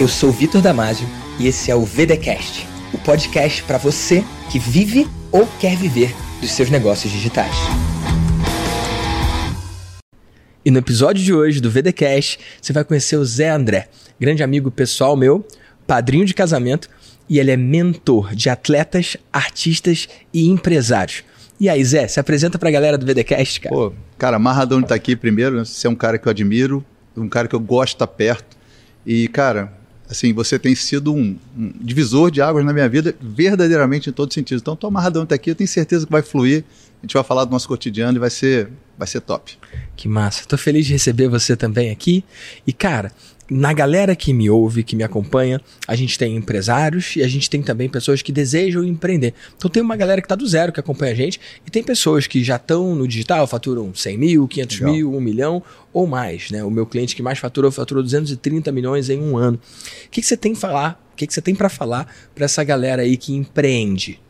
Eu sou Vitor Damasio e esse é o VDcast, o podcast para você que vive ou quer viver dos seus negócios digitais. E no episódio de hoje do VDcast, você vai conhecer o Zé André, grande amigo pessoal meu, padrinho de casamento, e ele é mentor de atletas, artistas e empresários. E aí, Zé, se apresenta pra galera do VDcast, cara. Pô, cara, amarradão de estar aqui primeiro, né? você é um cara que eu admiro, um cara que eu gosto de estar perto. E, cara, assim, você tem sido um, um divisor de águas na minha vida, verdadeiramente em todos os sentidos. Então, tô amarradão de estar aqui, eu tenho certeza que vai fluir. A gente vai falar do nosso cotidiano e vai ser, vai ser top. Que massa. Tô feliz de receber você também aqui. E, cara, na galera que me ouve, que me acompanha, a gente tem empresários e a gente tem também pessoas que desejam empreender. Então tem uma galera que está do zero, que acompanha a gente, e tem pessoas que já estão no digital, faturam 100 mil, 500 Legal. mil, 1 milhão ou mais. Né? O meu cliente que mais faturou, faturou 230 milhões em um ano. O que, que você tem falar? O que, que você tem para falar para essa galera aí que empreende?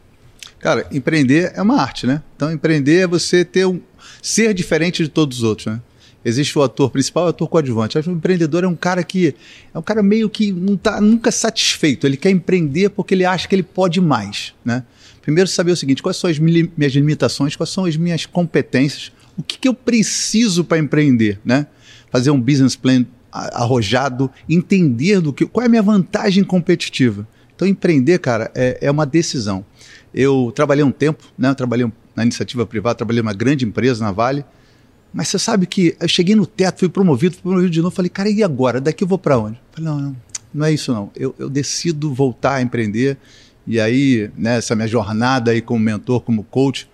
Cara, empreender é uma arte, né? Então empreender é você ter um ser diferente de todos os outros, né? Existe o ator principal e o ator coadjuvante. O empreendedor é um cara que é um cara meio que não está nunca satisfeito. Ele quer empreender porque ele acha que ele pode mais. Né? Primeiro, saber o seguinte: quais são as minhas limitações, quais são as minhas competências, o que, que eu preciso para empreender. Né? Fazer um business plan arrojado, entender do que, qual é a minha vantagem competitiva. Então, empreender, cara, é, é uma decisão. Eu trabalhei um tempo, né? Eu trabalhei na iniciativa privada, trabalhei numa grande empresa na Vale. Mas você sabe que eu cheguei no teto, fui promovido, fui promovido de novo. Falei, cara, e agora? Daqui eu vou para onde? Falei, não, não, não é isso não. Eu, eu decido voltar a empreender. E aí, né, minha jornada aí como mentor, como coach,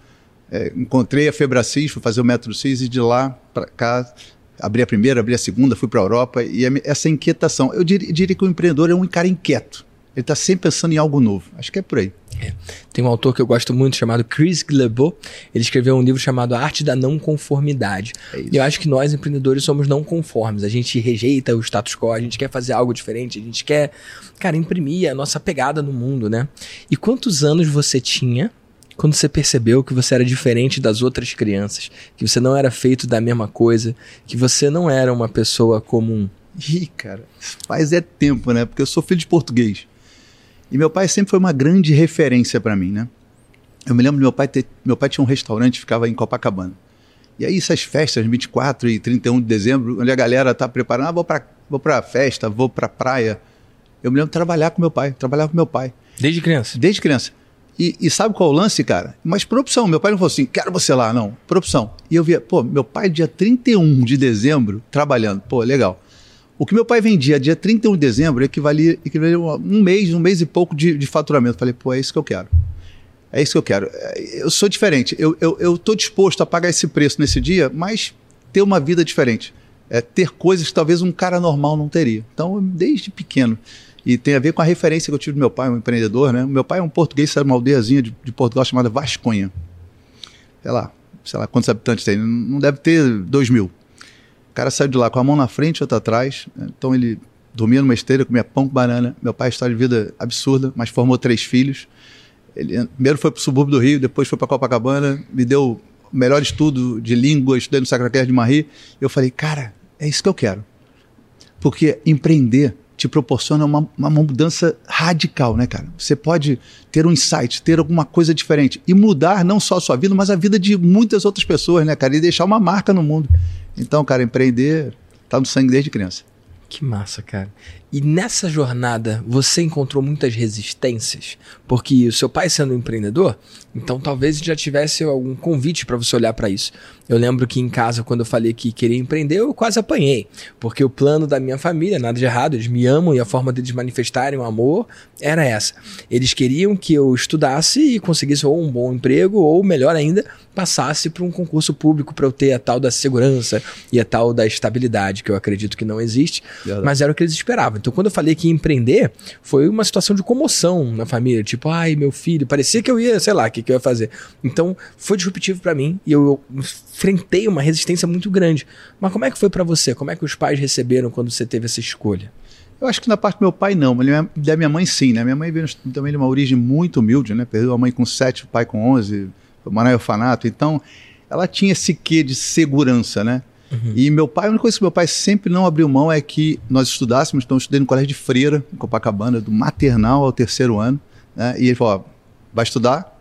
é, encontrei a Febracis, fui fazer o Método CIS e de lá para cá abri a primeira, abri a segunda, fui para a Europa e essa inquietação. Eu diria, que o empreendedor é um cara inquieto. Ele está sempre pensando em algo novo. Acho que é por aí. É. Tem um autor que eu gosto muito chamado Chris Glebo. Ele escreveu um livro chamado A Arte da Não Conformidade. É eu acho que nós, empreendedores, somos não conformes. A gente rejeita o status quo, a gente quer fazer algo diferente, a gente quer, cara, imprimir a nossa pegada no mundo, né? E quantos anos você tinha quando você percebeu que você era diferente das outras crianças, que você não era feito da mesma coisa, que você não era uma pessoa comum? Ih, cara, faz é tempo, né? Porque eu sou filho de português. E meu pai sempre foi uma grande referência para mim, né? Eu me lembro do meu pai ter, meu pai tinha um restaurante ficava em Copacabana. E aí essas festas, 24 e 31 de dezembro, onde a galera tá preparando, ah, vou para vou para festa, vou para praia. Eu me lembro de trabalhar com meu pai, trabalhar com meu pai. Desde criança? Desde criança. E, e, sabe qual é o lance, cara? Mas por opção. Meu pai não falou assim, quero você lá, não. Por opção. E eu via, pô, meu pai dia 31 de dezembro trabalhando. Pô, legal. O que meu pai vendia dia 31 de dezembro equivalia, equivalia um mês, um mês e pouco de, de faturamento. Falei, pô, é isso que eu quero. É isso que eu quero. É, eu sou diferente. Eu estou eu, eu disposto a pagar esse preço nesse dia, mas ter uma vida diferente. É ter coisas que talvez um cara normal não teria. Então, desde pequeno. E tem a ver com a referência que eu tive do meu pai, um empreendedor, né? Meu pai é um português, sabe, uma aldeiazinha de, de Portugal chamada Vasconha. Sei lá, sei lá quantos habitantes tem. Não deve ter dois mil cara saiu de lá com a mão na frente e outra atrás. Então ele dormia numa esteira, comia pão com banana. Meu pai, história de vida absurda, mas formou três filhos. Ele primeiro foi para o subúrbio do Rio, depois foi para Copacabana, me deu o melhor estudo de língua, estudei no Sacré de Marie. Eu falei, cara, é isso que eu quero. Porque empreender te proporciona uma, uma, mudança radical, né, cara? Você pode ter um insight, ter alguma coisa diferente e mudar não só a sua vida, mas a vida de muitas outras pessoas, né, cara? E deixar uma marca no mundo. Então, cara, empreender tá no sangue desde criança. Que massa, cara. E nessa jornada, você encontrou muitas resistências? Porque o seu pai sendo empreendedor, então talvez já tivesse algum convite para você olhar para isso. Eu lembro que em casa, quando eu falei que queria empreender, eu quase apanhei. Porque o plano da minha família, nada de errado, eles me amam e a forma deles manifestarem o amor era essa. Eles queriam que eu estudasse e conseguisse ou um bom emprego, ou melhor ainda, passasse para um concurso público para eu ter a tal da segurança e a tal da estabilidade, que eu acredito que não existe, Verdade. mas era o que eles esperavam. Então, quando eu falei que ia empreender, foi uma situação de comoção na família. Tipo, ai, meu filho, parecia que eu ia, sei lá, que, que eu ia fazer. Então, foi disruptivo para mim e eu, eu enfrentei uma resistência muito grande. Mas como é que foi para você? Como é que os pais receberam quando você teve essa escolha? Eu acho que na parte do meu pai não, mas da minha mãe sim, né? Minha mãe veio também de uma origem muito humilde, né? Perdeu a mãe com sete, o pai com onze, morar em orfanato. Então, ela tinha esse quê de segurança, né? Uhum. E meu pai, a única coisa que meu pai sempre não abriu mão é que nós estudássemos, então eu estudei no colégio de Freira, em Copacabana, do maternal ao terceiro ano, né? E ele falou: ó, vai estudar,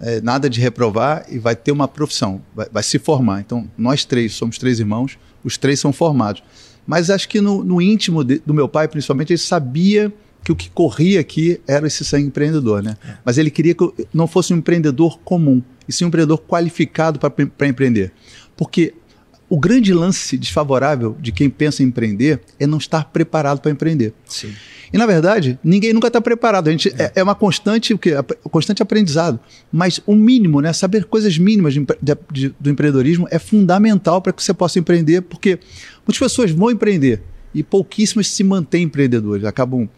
é, nada de reprovar e vai ter uma profissão, vai, vai, se formar. Então, nós três, somos três irmãos, os três são formados. Mas acho que no, no íntimo de, do meu pai, principalmente, ele sabia que o que corria aqui era esse sangue empreendedor, né? É. Mas ele queria que eu não fosse um empreendedor comum, e sim um empreendedor qualificado para empreender. Porque o grande lance desfavorável de quem pensa em empreender é não estar preparado para empreender. Sim. E na verdade, ninguém nunca está preparado. A gente é. é, uma constante, o que, constante aprendizado. Mas o mínimo, né, saber coisas mínimas de, de, de, do empreendedorismo é fundamental para que você possa empreender, porque muitas pessoas vão empreender e pouquíssimas se mantêm empreendedores, acabam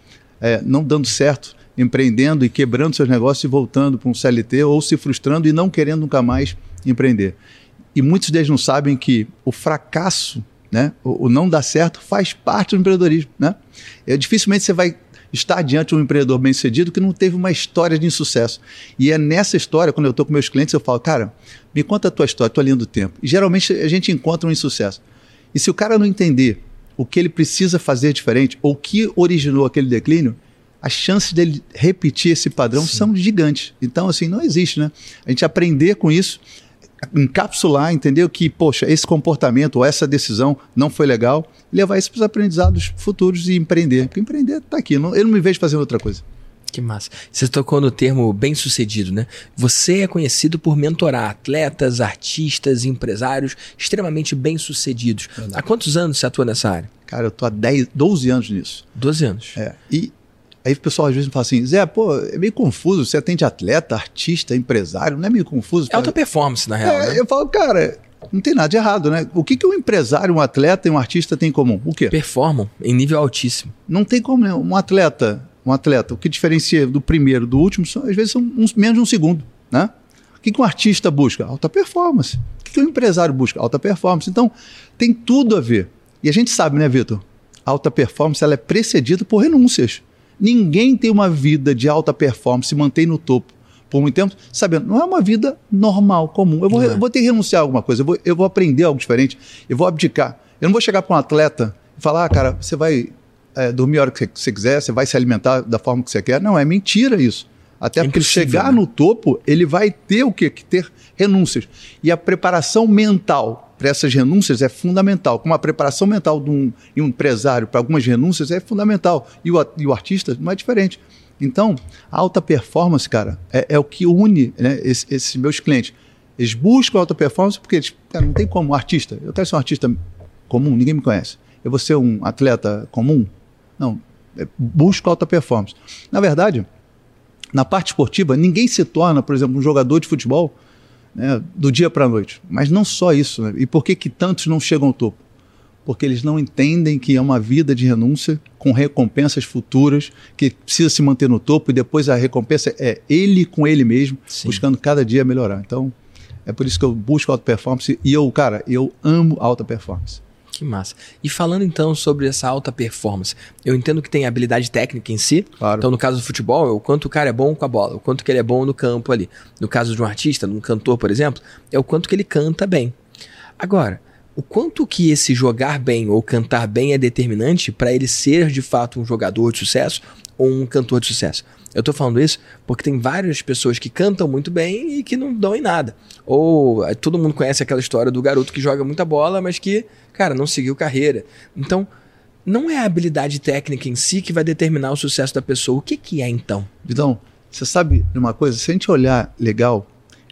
é, não dando certo, empreendendo e quebrando seus negócios e voltando para um CLT ou se frustrando e não querendo nunca mais empreender. E muitos deles não sabem que o fracasso né? O, o, não dar certo faz parte do empreendedorismo. Né? É, dificilmente você vai estar diante de um empreendedor bem sucedido que não teve uma história de insucesso. E é nessa história, quando eu estou com meus clientes, eu falo, cara, me conta a tua história, tua linha do tempo. E geralmente a gente encontra um insucesso. E se o cara não entender o que ele precisa fazer diferente, ou o que originou aquele declínio, as chances dele repetir esse padrão Sim. são gigantes. Então, assim, não existe, né? A gente aprender com isso encapsular, entendeu? Que, poxa, esse comportamento ou essa decisão não foi legal, levar isso para os aprendizados futuros e empreender. Porque empreender está aqui, não, eu não me vejo fazendo outra coisa. Que massa. Você tocou no termo bem-sucedido, né? Você é conhecido por mentorar atletas, artistas, empresários extremamente bem-sucedidos. Há quantos anos você atua nessa área? Cara, eu tô há 10, 12 anos nisso. 12 anos. É. E Aí o pessoal às vezes fala assim, Zé, pô, é meio confuso, você atende atleta, artista, empresário, não é meio confuso? É alta performance, na real. É, né? Eu falo, cara, não tem nada de errado, né? O que, que um empresário, um atleta e um artista têm em comum? O quê? Performam em nível altíssimo. Não tem como, né? Um atleta, um atleta, o que diferencia do primeiro do último, são, às vezes são uns, menos de um segundo, né? O que, que um artista busca? Alta performance. O que, que um empresário busca? Alta performance. Então, tem tudo a ver. E a gente sabe, né, Vitor? Alta performance ela é precedida por renúncias. Ninguém tem uma vida de alta performance, se mantém no topo por muito tempo, sabendo, não é uma vida normal, comum. Eu vou, é. eu vou ter que renunciar a alguma coisa, eu vou, eu vou aprender algo diferente, eu vou abdicar. Eu não vou chegar para um atleta e falar, ah, cara, você vai é, dormir a hora que você quiser, você vai se alimentar da forma que você quer. Não, é mentira isso. Até é porque ele chegar né? no topo, ele vai ter o quê? Que ter renúncias. E a preparação mental para essas renúncias é fundamental. Como a preparação mental de um, de um empresário para algumas renúncias é fundamental. E o, e o artista não é diferente. Então, a alta performance, cara, é, é o que une né, esses, meus clientes. Eles buscam alta performance porque eles, cara, não tem como, artista. Eu quero ser um artista comum, ninguém me conhece. Eu vou ser um atleta comum? Não. É, busco alta performance. Na verdade, na parte esportiva, ninguém se torna, por exemplo, um jogador de futebol né, do dia para a noite. Mas não só isso. Né? E por que, que tantos não chegam ao topo? Porque eles não entendem que é uma vida de renúncia com recompensas futuras, que precisa se manter no topo e depois a recompensa é ele com ele mesmo, Sim. buscando cada dia melhorar. Então, é por isso que eu busco alta performance e eu, cara, eu amo alta performance. Que massa. E falando então sobre essa alta performance, eu entendo que tem habilidade técnica em si. Claro. Então, no caso do futebol, é o quanto o cara é bom com a bola, o quanto que ele é bom no campo ali. No caso de um artista, de um cantor, por exemplo, é o quanto que ele canta bem. Agora, o quanto que esse jogar bem ou cantar bem é determinante para ele ser de fato um jogador de sucesso ou um cantor de sucesso. Eu estou falando isso porque tem várias pessoas que cantam muito bem e que não dão em nada. Ou eh, todo mundo conhece aquela história do garoto que joga muita bola, mas que, cara, não seguiu carreira. Então, não é a habilidade técnica em si que vai determinar o sucesso da pessoa. O que, que é então? Vidão, você sabe de uma coisa? Se a gente olhar legal,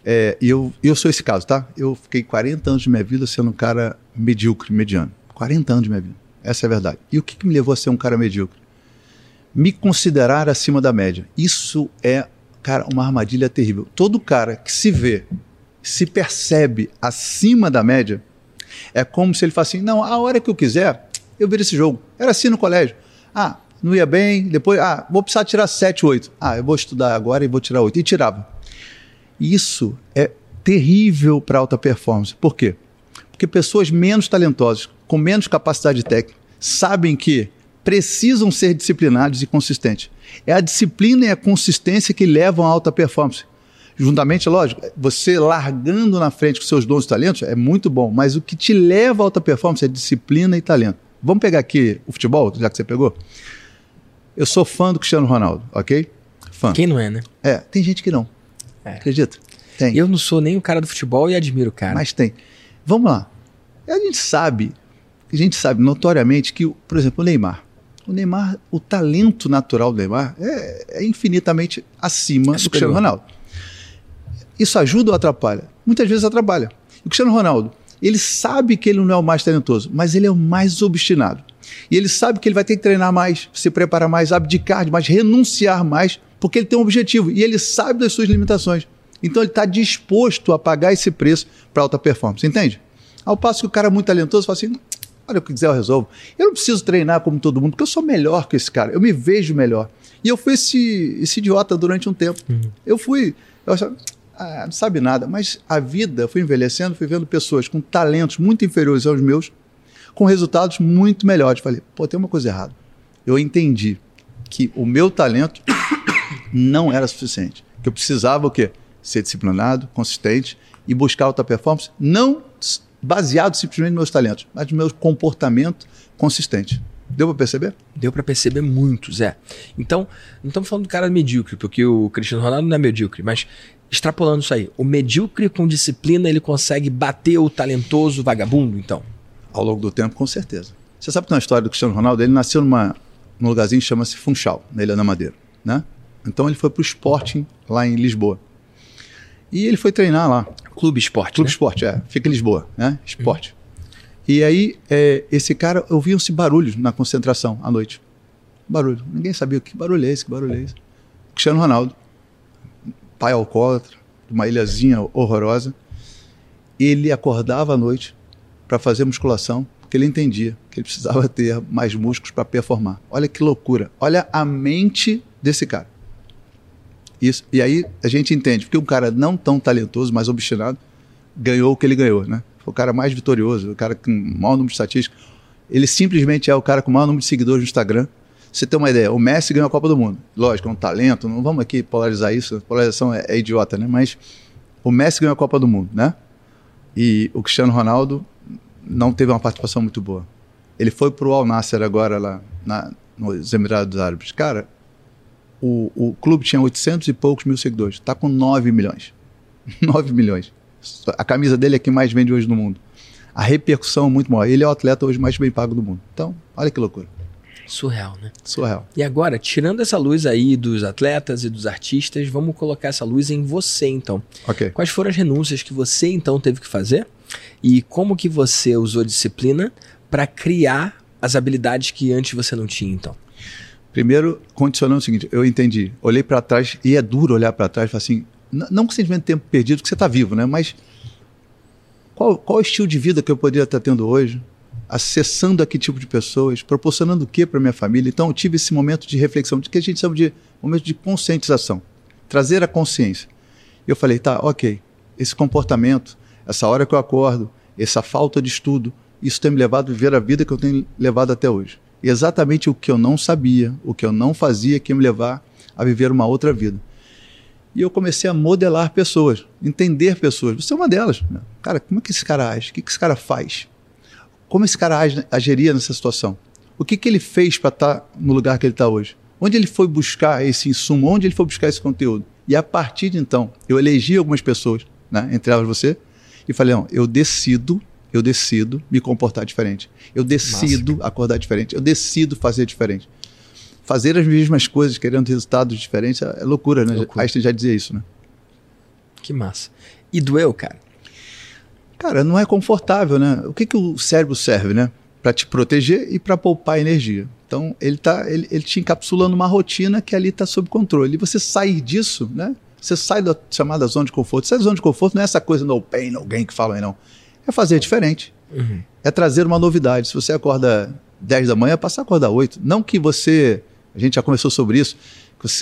é, eu, eu sou esse caso, tá? Eu fiquei 40 anos de minha vida sendo um cara medíocre, mediano. 40 anos de minha vida. Essa é a verdade. E o que, que me levou a ser um cara medíocre? Me considerar acima da média. Isso é, cara, uma armadilha terrível. Todo cara que se vê, se percebe acima da média, é como se ele falasse assim: não, a hora que eu quiser, eu viro esse jogo. Era assim no colégio. Ah, não ia bem, depois, ah, vou precisar tirar 7, 8. Ah, eu vou estudar agora e vou tirar 8. E tirava. Isso é terrível para alta performance. Por quê? Porque pessoas menos talentosas, com menos capacidade técnica, sabem que precisam ser disciplinados e consistentes. É a disciplina e a consistência que levam à alta performance. juntamente, lógico, você largando na frente com seus dons e talentos é muito bom, mas o que te leva a alta performance é disciplina e talento. Vamos pegar aqui o futebol, já que você pegou? Eu sou fã do Cristiano Ronaldo, ok? Fã. Quem não é, né? É, tem gente que não. É. Acredita? Tem. Eu não sou nem o cara do futebol e admiro o cara. Mas tem. Vamos lá. A gente sabe, a gente sabe notoriamente que, por exemplo, o Neymar. O Neymar, o talento natural do Neymar é, é infinitamente acima É do. Cristiano Ronaldo. Isso ajuda ou atrapalha? Muitas vezes atrapalha. O Cristiano Ronaldo, ele sabe que ele não é o mais talentoso, mas ele é o mais obstinado. E ele sabe que ele vai ter que treinar mais, se preparar mais, abdicar de mais, renunciar mais, porque ele tem um objetivo e ele sabe das suas limitações. Então ele está disposto a pagar esse preço para alta performance, entende? Ao passo que o cara é muito talentoso fala assim: olha, o que quiser eu resolvo. Eu não preciso treinar como todo mundo, porque eu sou melhor que esse cara, eu me vejo melhor. E eu fui esse, esse idiota durante um tempo. Eu fui, eu achava, ah, não sabe nada, mas a vida, eu fui envelhecendo, fui vendo pessoas com talentos muito inferiores aos meus, com resultados muito melhores. Falei, pô, tem uma coisa errada. Eu entendi que o meu talento não era suficiente. Que eu precisava o quê? Ser disciplinado, consistente e buscar alta performance, não baseado simplesmente nos meus talentos, mas no meu comportamento consistente. Deu para perceber? Deu pra perceber muito, Zé. Então, não estamos falando do cara medíocre, porque o Cristiano Ronaldo não é medíocre, mas extrapolando isso aí, o medíocre com disciplina ele consegue bater o talentoso vagabundo, então. Ao longo do tempo, com certeza. Você sabe que tem uma história do Cristiano Ronaldo? Ele nasceu numa, num lugarzinho que chama-se Funchal, na Ilha da Madeira. Né? Então ele foi para o Sporting, lá em Lisboa. E ele foi treinar lá. Clube Esporte, Clube né? Esporte, é. Fica em Lisboa, né? Esporte. E aí, é, esse cara, ouviam-se barulhos na concentração à noite. Barulho. Ninguém sabia que barulho é esse, que barulho é esse. Cristiano Ronaldo, pai alcoólatra, de uma ilhazinha horrorosa. Ele acordava à noite para fazer musculação, porque ele entendia que ele precisava ter mais músculos para performar. Olha que loucura. Olha a mente desse cara. Isso. E aí a gente entende, porque um cara não tão talentoso, mas obstinado, ganhou o que ele ganhou, né? Foi o cara mais vitorioso, o cara com maior número de estatísticas. Ele simplesmente é o cara com o maior número de seguidores no Instagram. Você tem uma ideia, o Messi ganhou a Copa do Mundo. Lógico, é um talento, não vamos aqui polarizar isso, polarização é, é idiota, né? Mas o Messi ganhou a Copa do Mundo, né? E o Cristiano Ronaldo não teve uma participação muito boa. Ele foi pro Al Nasser agora lá na, nos Emirados Árabes. Cara, o, o clube tinha 800 e poucos mil seguidores. Está com 9 milhões. 9 milhões. A camisa dele é que mais vende hoje no mundo. A repercussão é muito maior. Ele é o atleta hoje mais bem pago do mundo. Então, olha que loucura. Surreal, né? Surreal. E agora, tirando essa luz aí dos atletas e dos artistas, vamos colocar essa luz em você, então. Ok. Quais foram as renúncias que você então teve que fazer e como que você usou disciplina para criar as habilidades que antes você não tinha, então? Primeiro, condicionando o seguinte, eu entendi. Olhei para trás, e é duro olhar para trás e falar assim, não com sentimento de tempo perdido, porque você está vivo, né? Mas qual, qual o estilo de vida que eu poderia estar tendo hoje? Acessando a que tipo de pessoas? Proporcionando o que para minha família? Então, eu tive esse momento de reflexão, de que a gente chama de momento de conscientização. Trazer a consciência. Eu falei, tá, ok, esse comportamento, essa hora que eu acordo, essa falta de estudo, isso tem me levado a viver a vida que eu tenho levado até hoje. Exatamente o que eu não sabia, o que eu não fazia, que me levar a viver uma outra vida. E eu comecei a modelar pessoas, entender pessoas. Você é uma delas. Né? Cara, como é que esse cara age? O que, que esse cara faz? Como esse cara age, agiria nessa situação? O que, que ele fez para estar no lugar que ele está hoje? Onde ele foi buscar esse insumo? Onde ele foi buscar esse conteúdo? E a partir de então, eu elegi algumas pessoas, né, entre elas você, e falei: não, eu decido, eu decido me comportar diferente. Eu decido acordar diferente. Eu decido fazer diferente. Fazer as mesmas coisas querendo resultados diferentes é é loucura, né? Loucura. Einstein já dizia isso, né? Que massa. E doeu, cara? Cara, não é confortável, né? O que, que o cérebro serve, né? Para te proteger e para poupar energia. Então, ele, tá, ele, ele te encapsula numa rotina que ali está sob controle. E você sair disso, né? Você sai da chamada zona de conforto. Sai da zona de conforto não é essa coisa no pain, no gain que falam aí, não. É fazer diferente. Uhum. É trazer uma novidade. Se você acorda 10 da manhã, passar a acordar 8. Não que você. A gente já conversou sobre isso.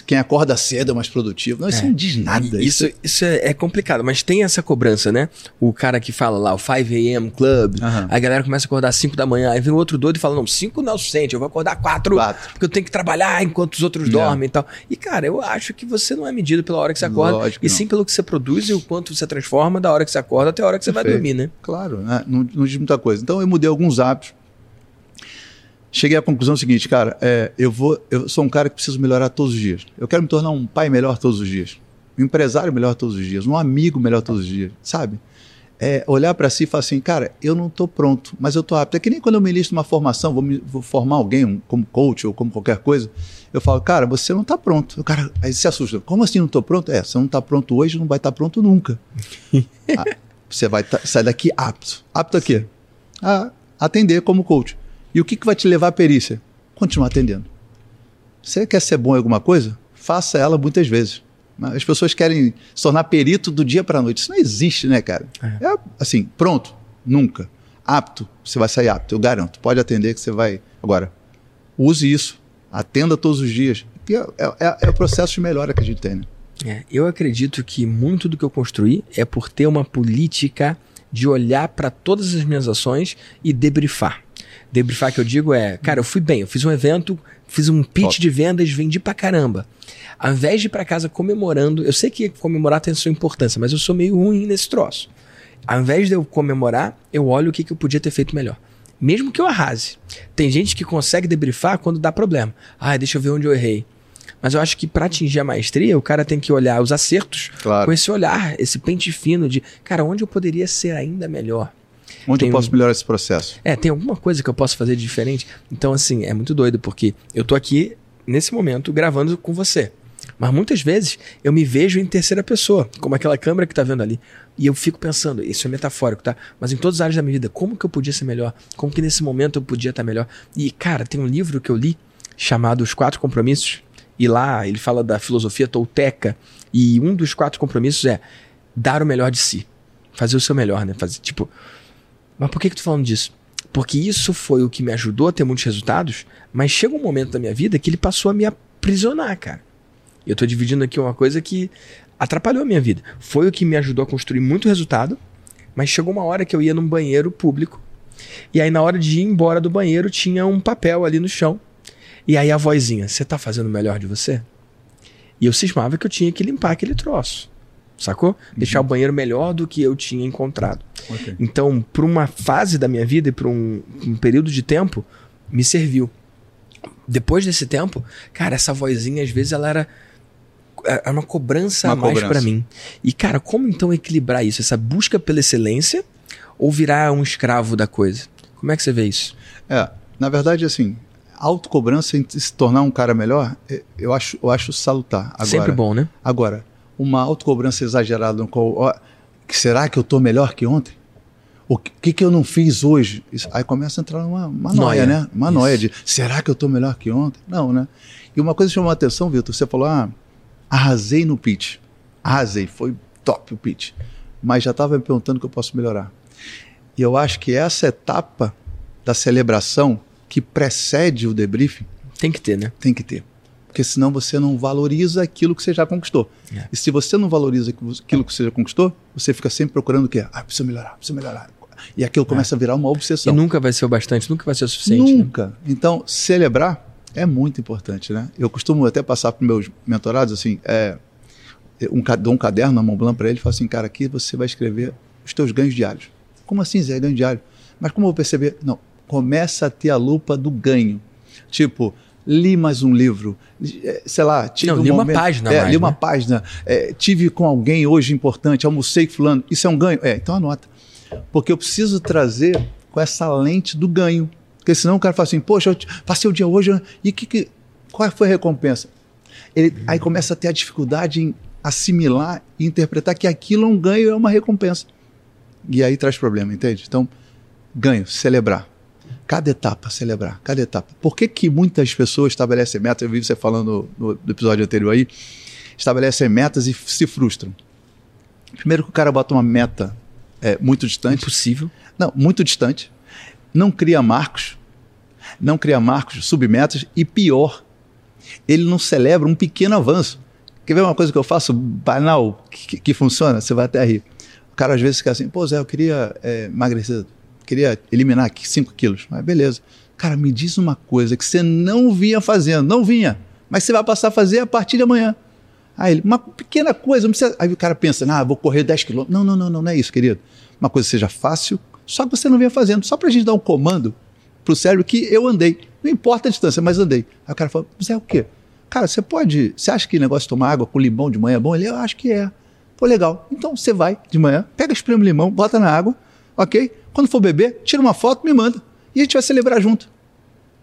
Quem acorda cedo é mais produtivo. Não, isso É. não diz nada. Isso, isso é, é complicado, mas tem essa cobrança, né? O cara que fala lá, o 5 a.m. Club, aí a galera começa a acordar às 5 da manhã, aí vem outro doido e fala, não, 5 não é o suficiente, eu vou acordar 4, Quatro. porque eu tenho que trabalhar enquanto os outros É. dormem e tal. E, cara, eu acho que você não é medido pela hora que você acorda, Lógico e sim pelo que você produz e o quanto você transforma da hora que você acorda até a hora que você vai Perfeito. dormir, né? Claro, né? não, não diz muita coisa. Então eu mudei alguns hábitos. Cheguei à conclusão seguinte, cara, é, eu vou, eu sou um cara que preciso melhorar todos os dias. Eu quero me tornar um pai melhor todos os dias, um empresário melhor todos os dias, um amigo melhor todos os dias, sabe? É, olhar para si e falar assim, cara, eu não estou pronto, mas eu estou apto. É que nem quando eu me listo numa formação, vou, me- vou formar alguém um- como coach ou como qualquer coisa, eu falo, cara, você não está pronto. O cara aí se assusta. Como assim não estou pronto? É, você não está pronto hoje, não vai estar pronto nunca. Ah, você vai tá- sair daqui apto. Apto a quê? A atender como coach. E o que, que vai te levar à perícia? Continuar atendendo. Você quer ser bom em alguma coisa? Faça ela muitas vezes. Mas As pessoas querem se tornar perito do dia para a noite. Isso não existe, né, cara? É. assim, pronto, nunca. Apto, você vai sair apto, eu garanto. Pode atender que você vai. Agora, use isso. Atenda todos os dias. E É, é- é o processo de melhora que a gente tem, né? É, eu acredito que muito do que eu construí é por ter uma política de olhar para todas as minhas ações e debriefar. Debriefar que eu digo é, cara, eu fui bem, eu fiz um evento, fiz um pitch Top. de vendas, vendi pra caramba. Ao invés de ir pra casa comemorando, eu sei que comemorar tem sua importância, mas eu sou meio ruim nesse troço. Ao invés de eu comemorar, eu olho o que, que eu podia ter feito melhor. Mesmo que eu arrase. Tem gente que consegue debriefar quando dá problema. Ah, deixa eu ver onde eu errei. Mas eu acho que para atingir a maestria, o cara tem que olhar os acertos Claro. com esse olhar, esse pente fino de, cara, onde eu poderia ser ainda melhor? Onde Tem eu posso um- melhorar esse processo? É, tem alguma coisa que eu posso fazer de diferente? Então, assim, é muito doido, porque eu tô aqui, nesse momento, gravando com você. Mas muitas vezes eu me vejo em terceira pessoa, como aquela câmera que tá vendo ali. E eu fico pensando, isso é metafórico, tá? Mas em todas as áreas da minha vida, como que eu podia ser melhor? Como que nesse momento eu podia estar melhor? E, cara, tem um livro que eu li chamado Os Quatro Compromissos. E lá ele fala da filosofia tolteca. E um dos quatro compromissos é dar o melhor de si. Fazer o seu melhor, né? Fazer, tipo, mas por que, que eu tô falando disso? Porque isso foi o que me ajudou a ter muitos resultados, mas chega um momento da minha vida que ele passou a me aprisionar, cara. Eu tô dividindo aqui uma coisa que atrapalhou a minha vida. Foi o que me ajudou a construir muito resultado, mas chegou uma hora que eu ia num banheiro público, e aí na hora de ir embora do banheiro tinha um papel ali no chão. E aí a vozinha, você tá fazendo o melhor de você? E eu cismava que eu tinha que limpar aquele troço. Sacou? Deixar o banheiro melhor do que eu tinha encontrado. Ok. Então, para uma fase da minha vida e para um, um período de tempo, me serviu. Depois desse tempo, cara, essa vozinha às vezes ela era era uma cobrança Uma a mais para mim. E cara, como então equilibrar isso? Essa busca pela excelência ou virar um escravo da coisa? Como é que você vê isso? É, na verdade, assim, autocobrança em se tornar um cara melhor, é, eu acho, eu acho salutar. Agora, Sempre bom, né? Agora, uma autocobrança exagerada, no qual, ó, que será que eu estou melhor que ontem? O que, que, eu não fiz hoje? Isso- aí começa a entrar uma, uma Noia. noia, né? Uma Isso. noia de, será que eu estou melhor que ontem? Não, né? E uma coisa chamou a atenção, Vitor, você falou, ah, arrasei no pitch. Arrasei, foi top o pitch. Mas já estava me perguntando o que eu posso melhorar. E eu acho que essa etapa da celebração que precede o debriefing Tem que ter, né? tem que ter. Porque senão você não valoriza aquilo que você já conquistou. É. E se você não valoriza aquilo que você já conquistou, você fica sempre procurando o quê? Ah, preciso melhorar, preciso melhorar. E aquilo começa a virar uma É. E obsessão. nunca vai ser o bastante, nunca vai ser o suficiente. né? Nunca. Então, celebrar é muito importante, né? Eu costumo até passar para meus mentorados assim, é, um, ca- dou um caderno na mão para ele e falo assim, cara, aqui você vai escrever os teus ganhos diários. Como assim, Zé, ganho diário? Mas como eu vou perceber? Não, começa a ter a lupa do ganho. Tipo, li mais um livro, eh, sei lá, tive Não, um li uma momento- página a É, mais, li uma né? página, eh, tive com alguém hoje importante, almocei com fulano, isso é um ganho? É, então anota. Porque eu preciso trazer com essa lente do ganho. Porque senão o cara fala assim, poxa, eu passei o dia hoje, e que, que, qual foi a recompensa? Ele, aí começa a ter a dificuldade em assimilar e interpretar que aquilo é um ganho, é uma recompensa. E aí traz problema, entende? Então, ganho, celebrar. Cada etapa, celebrar, cada etapa. Por que, que muitas pessoas estabelecem metas? Eu vi você falando no, no episódio anterior aí, estabelecem metas e se frustram. Primeiro que o cara bota uma meta é, muito distante. Impossível. Não, muito distante. Não cria marcos. Não cria marcos, submetas. E pior, ele não celebra um pequeno avanço. Quer ver uma coisa que eu faço banal, que, que funciona? Você vai até rir. O cara às vezes fica assim, pô, Zé, eu queria é, emagrecer, queria eliminar 5 quilos. Mas beleza. Cara, me diz uma coisa que você não vinha fazendo, não vinha, mas você vai passar a fazer a partir de amanhã. Aí ele, uma pequena coisa, não precisa. Aí o cara pensa, ah, vou correr 10 quilômetros. Não, não, não, não, não é isso, querido. Uma coisa seja fácil, só que você não vinha fazendo, só pra gente dar um comando pro cérebro que eu andei. Não importa a distância, mas andei. Aí o cara fala, Zé, o quê? Cara, você pode. Você acha que negócio de tomar água com limão de manhã é bom? Ele, eu acho que é. Pô, legal. Então você vai de manhã, pega, espreme o limão, bota na água, ok? Quando for beber, tira uma foto, me manda. E a gente vai celebrar junto.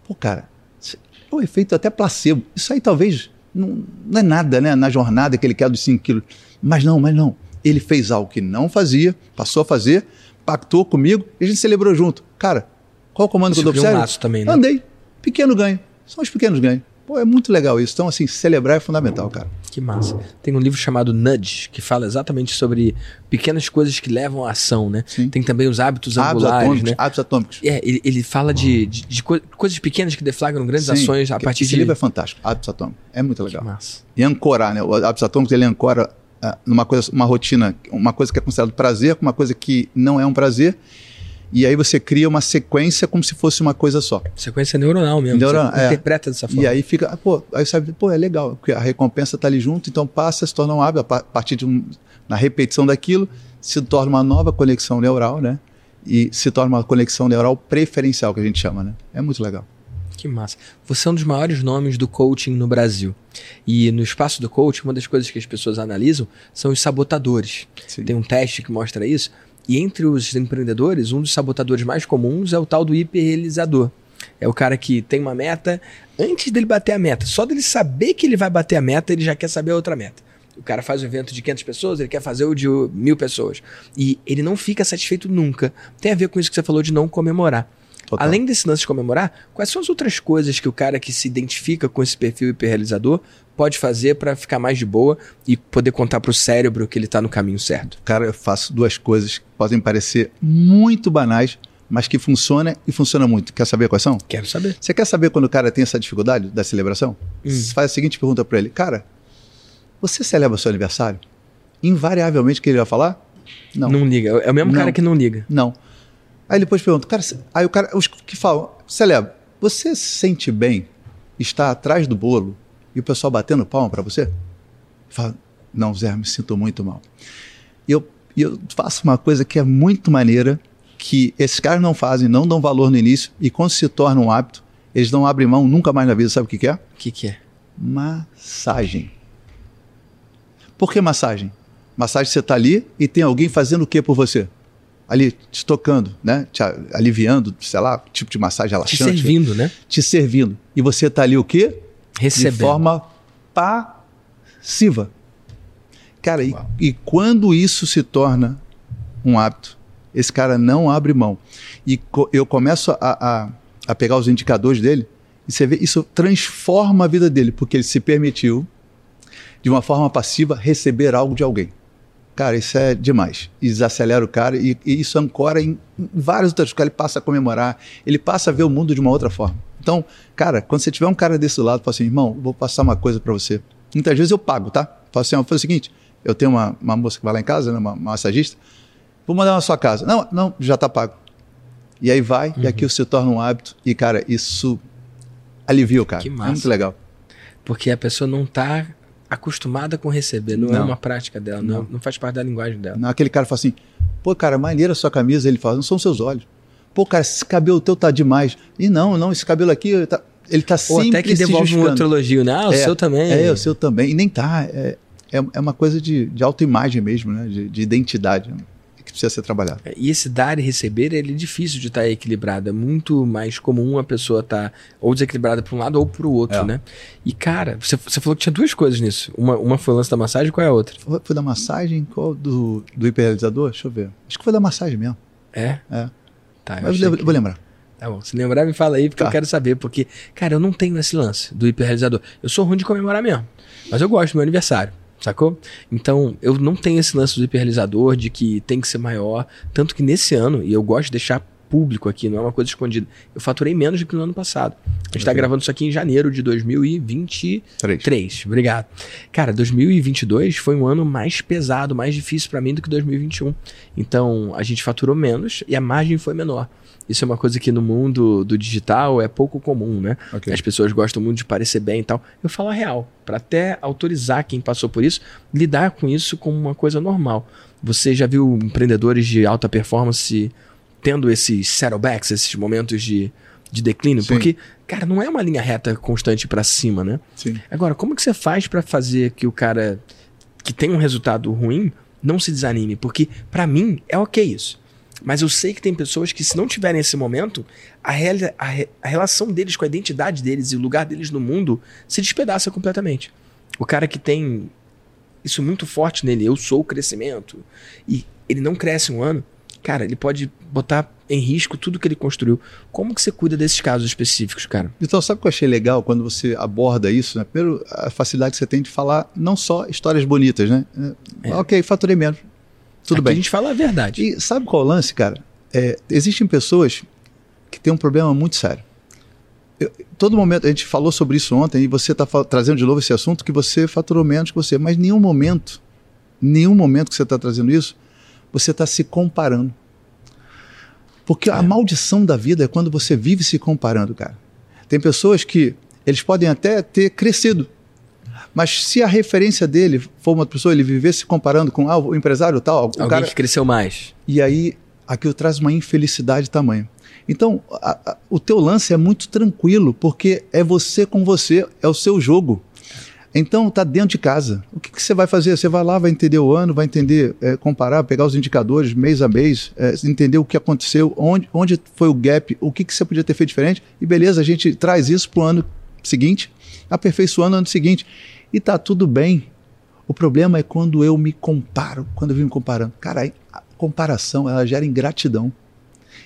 Pô, cara, é um efeito até placebo. Isso aí talvez não, não é nada, né? Na jornada que ele quer dos 5 quilos. Mas não, mas não. Ele fez algo que não fazia, passou a fazer, pactou comigo e a gente celebrou junto. Cara, qual o comando Isso que eu dou pro um também, né? Andei. Pequeno ganho. São os pequenos ganhos. Pô, é muito legal isso. Então, assim, celebrar é fundamental, cara. Que massa. Tem um livro chamado Nudge, que fala exatamente sobre pequenas coisas que levam à ação, né? Sim. Tem também os hábitos Hábitos angulares, atômicos. né? Hábitos atômicos. É, ele, ele fala de, de, de co- coisas pequenas que deflagram grandes Sim, ações a que- partir esse de... livro é fantástico. Hábitos atômicos. É muito Que legal. massa. E ancorar, né? O hábitos atômicos, ele ancora ah, numa coisa, uma rotina, uma coisa que é considerado prazer com uma coisa que não é um prazer. E aí você cria uma sequência como se fosse uma coisa só. Sequência neuronal mesmo. Neuronal, é. interpreta dessa forma. E aí fica, pô, aí sabe, pô, é legal, porque a recompensa tá ali junto, então passa, se torna um hábito, a partir de um, na repetição daquilo, se torna uma nova conexão neural, né? E se torna uma conexão neural preferencial, que a gente chama, né? É muito legal. Que massa. Você é um dos maiores nomes do coaching no Brasil. E no espaço do coaching, uma das coisas que as pessoas analisam são os sabotadores. Sim. Tem um teste que mostra isso. E entre os empreendedores, um dos sabotadores mais comuns é o tal do hiperrealizador. É o cara que tem uma meta, antes dele bater a meta, só dele saber que ele vai bater a meta, ele já quer saber a outra meta. O cara faz um evento de 500 pessoas, ele quer fazer o de mil pessoas. E ele não fica satisfeito nunca. Tem a ver com isso que você falou de não comemorar. Total. Além desse lance de comemorar, quais são as outras coisas que o cara que se identifica com esse perfil hiperrealizador pode fazer para ficar mais de boa e poder contar pro cérebro que ele tá no caminho certo? Cara, eu faço duas coisas que podem parecer muito banais, mas que funcionam e funcionam muito. Quer saber quais são? Quero saber. Você quer saber quando o cara tem essa dificuldade da celebração? Hum. Faz a seguinte pergunta para ele: Cara, você celebra seu aniversário? Invariavelmente o que ele vai falar? Não. Não, liga. É o mesmo Não. cara que não liga. Não. Aí depois pergunta, cara, aí o cara, os que falam, celebra, você se sente bem estar atrás do bolo e o pessoal batendo palma para você? Fala, não, Zé, me sinto muito mal. E eu, eu faço uma coisa que é muito maneira, que esses caras não fazem, não dão valor no início, e quando se torna um hábito, eles não abrem mão nunca mais na vida, sabe o que, que é? O que, que é? Massagem. Por que massagem? Massagem você está ali e tem alguém fazendo o que por você? Ali te tocando, né? Te aliviando, sei lá, tipo de massagem Te relaxante. servindo, né? Te servindo. E você está ali o quê? Recebendo. De forma passiva. Cara, e, e quando isso se torna um hábito, esse cara não abre mão. E co- eu começo a, a, a pegar os indicadores dele, e você vê, isso transforma a vida dele, porque ele se permitiu, de uma forma passiva, receber algo de alguém. Cara, isso é demais. E desacelera o cara, e, e isso ancora em, em várias outras coisas. Ele passa a comemorar, ele passa a ver o mundo de uma outra forma. Então, cara, quando você tiver um cara desse lado, fala assim, irmão, vou passar uma coisa para você. Muitas vezes eu pago, tá? Falo assim, ó, faz o seguinte, eu tenho uma, uma moça que vai lá em casa, né, uma, uma massagista, vou mandar na sua casa. Não, não, já tá pago. E aí vai, e aquilo se torna um hábito, e cara, isso alivia o cara. Que É massa. muito legal. Porque a pessoa não tá acostumada com receber, não, é Não. uma prática dela, não. Não. não faz parte da linguagem dela. Não, Aquele cara fala assim, pô, cara, maneira a sua camisa. Ele fala, não são seus olhos. Pô, cara, esse cabelo teu tá demais. E não, não, esse cabelo aqui, ele tá, ele tá Ou sempre até que se devolve um justificando. outro elogio, né? Ah, o É, seu também. É, o seu também. E nem tá. É, é, é uma coisa de, de autoimagem mesmo, né? De, de identidade né? que precisa ser trabalhada. E esse dar e receber, ele é difícil de estar equilibrado. É muito mais comum a pessoa estar ou desequilibrada para um lado ou para o outro, É. né? E, cara, você, você falou que tinha duas coisas nisso. Uma, uma foi o lance da massagem, qual é a outra? Foi, foi da massagem? Qual do, do hiperrealizador? Deixa eu ver. Acho que foi da massagem mesmo. É? É. Tá, eu Mas eu vou lembrar. Tá bom. Se lembrar, me fala aí, porque Tá. eu quero saber. Porque, cara, eu não tenho esse lance do hiperrealizador. Eu sou ruim de comemorar mesmo. Mas eu gosto do meu aniversário. Sacou? Então, eu não tenho esse lance do hiperrealizador de que tem que ser maior. Tanto que nesse ano, e eu gosto de deixar público aqui, não é uma coisa escondida. Eu faturei menos do que no ano passado. A gente está gravando isso aqui em janeiro de 2023. Três. Obrigado. Cara, 2022 foi um ano mais pesado, mais difícil para mim do que 2021. Então, a gente faturou menos e a margem foi menor. Isso é uma coisa que no mundo do digital é pouco comum, né? Okay. As pessoas gostam muito de parecer bem e tal. Eu falo a real, para até autorizar quem passou por isso, lidar com isso como uma coisa normal. Você já viu empreendedores de alta performance tendo esses settlebacks, esses momentos de, de declínio? Sim. Porque, cara, não é uma linha reta constante para cima, né? Sim. Agora, como que você faz para fazer que o cara que tem um resultado ruim não se desanime? Porque, para mim, é ok isso. Mas eu sei que tem pessoas que, se não tiverem esse momento, a, a, a relação deles com a identidade deles e o lugar deles no mundo se despedaça completamente. O cara que tem isso muito forte nele, eu sou o crescimento, e ele não cresce um ano, cara, ele pode botar em risco tudo que ele construiu. Como que você cuida desses casos específicos, cara? Então, sabe o que eu achei legal quando você aborda isso? Né? Primeiro, a facilidade que você tem de falar não só histórias bonitas, né? É. Ok, faturei menos. Tudo Aqui bem. a gente fala a verdade. E sabe qual é o lance, cara? É, existem pessoas que têm um problema muito sério. Eu, todo momento, a gente falou sobre isso ontem e você está trazendo de novo esse assunto que você faturou menos que você, mas nenhum momento, nenhum momento que você está trazendo isso, você está se comparando. Porque é. a maldição da vida é quando você vive se comparando, cara. Tem pessoas que eles podem até ter crescido, mas se a referência dele for uma pessoa, ele viver se comparando com ah, o empresário tal, o Alguém cara que cresceu mais. E aí aquilo traz uma infelicidade tamanho. Então, a, a, o teu lance é muito tranquilo, porque é você com você, é o seu jogo. Então, tá dentro de casa. O que, que, você vai fazer? Você vai lá, vai entender o ano, vai entender, é, comparar, pegar os indicadores mês a mês, é, entender o que aconteceu, onde, onde foi o gap, o que, que você podia ter feito diferente. E beleza, a gente traz isso para o ano seguinte, aperfeiçoando no ano seguinte. E tá tudo bem. O problema é quando eu me comparo, quando eu vim me comparando. Cara, a comparação, ela gera ingratidão.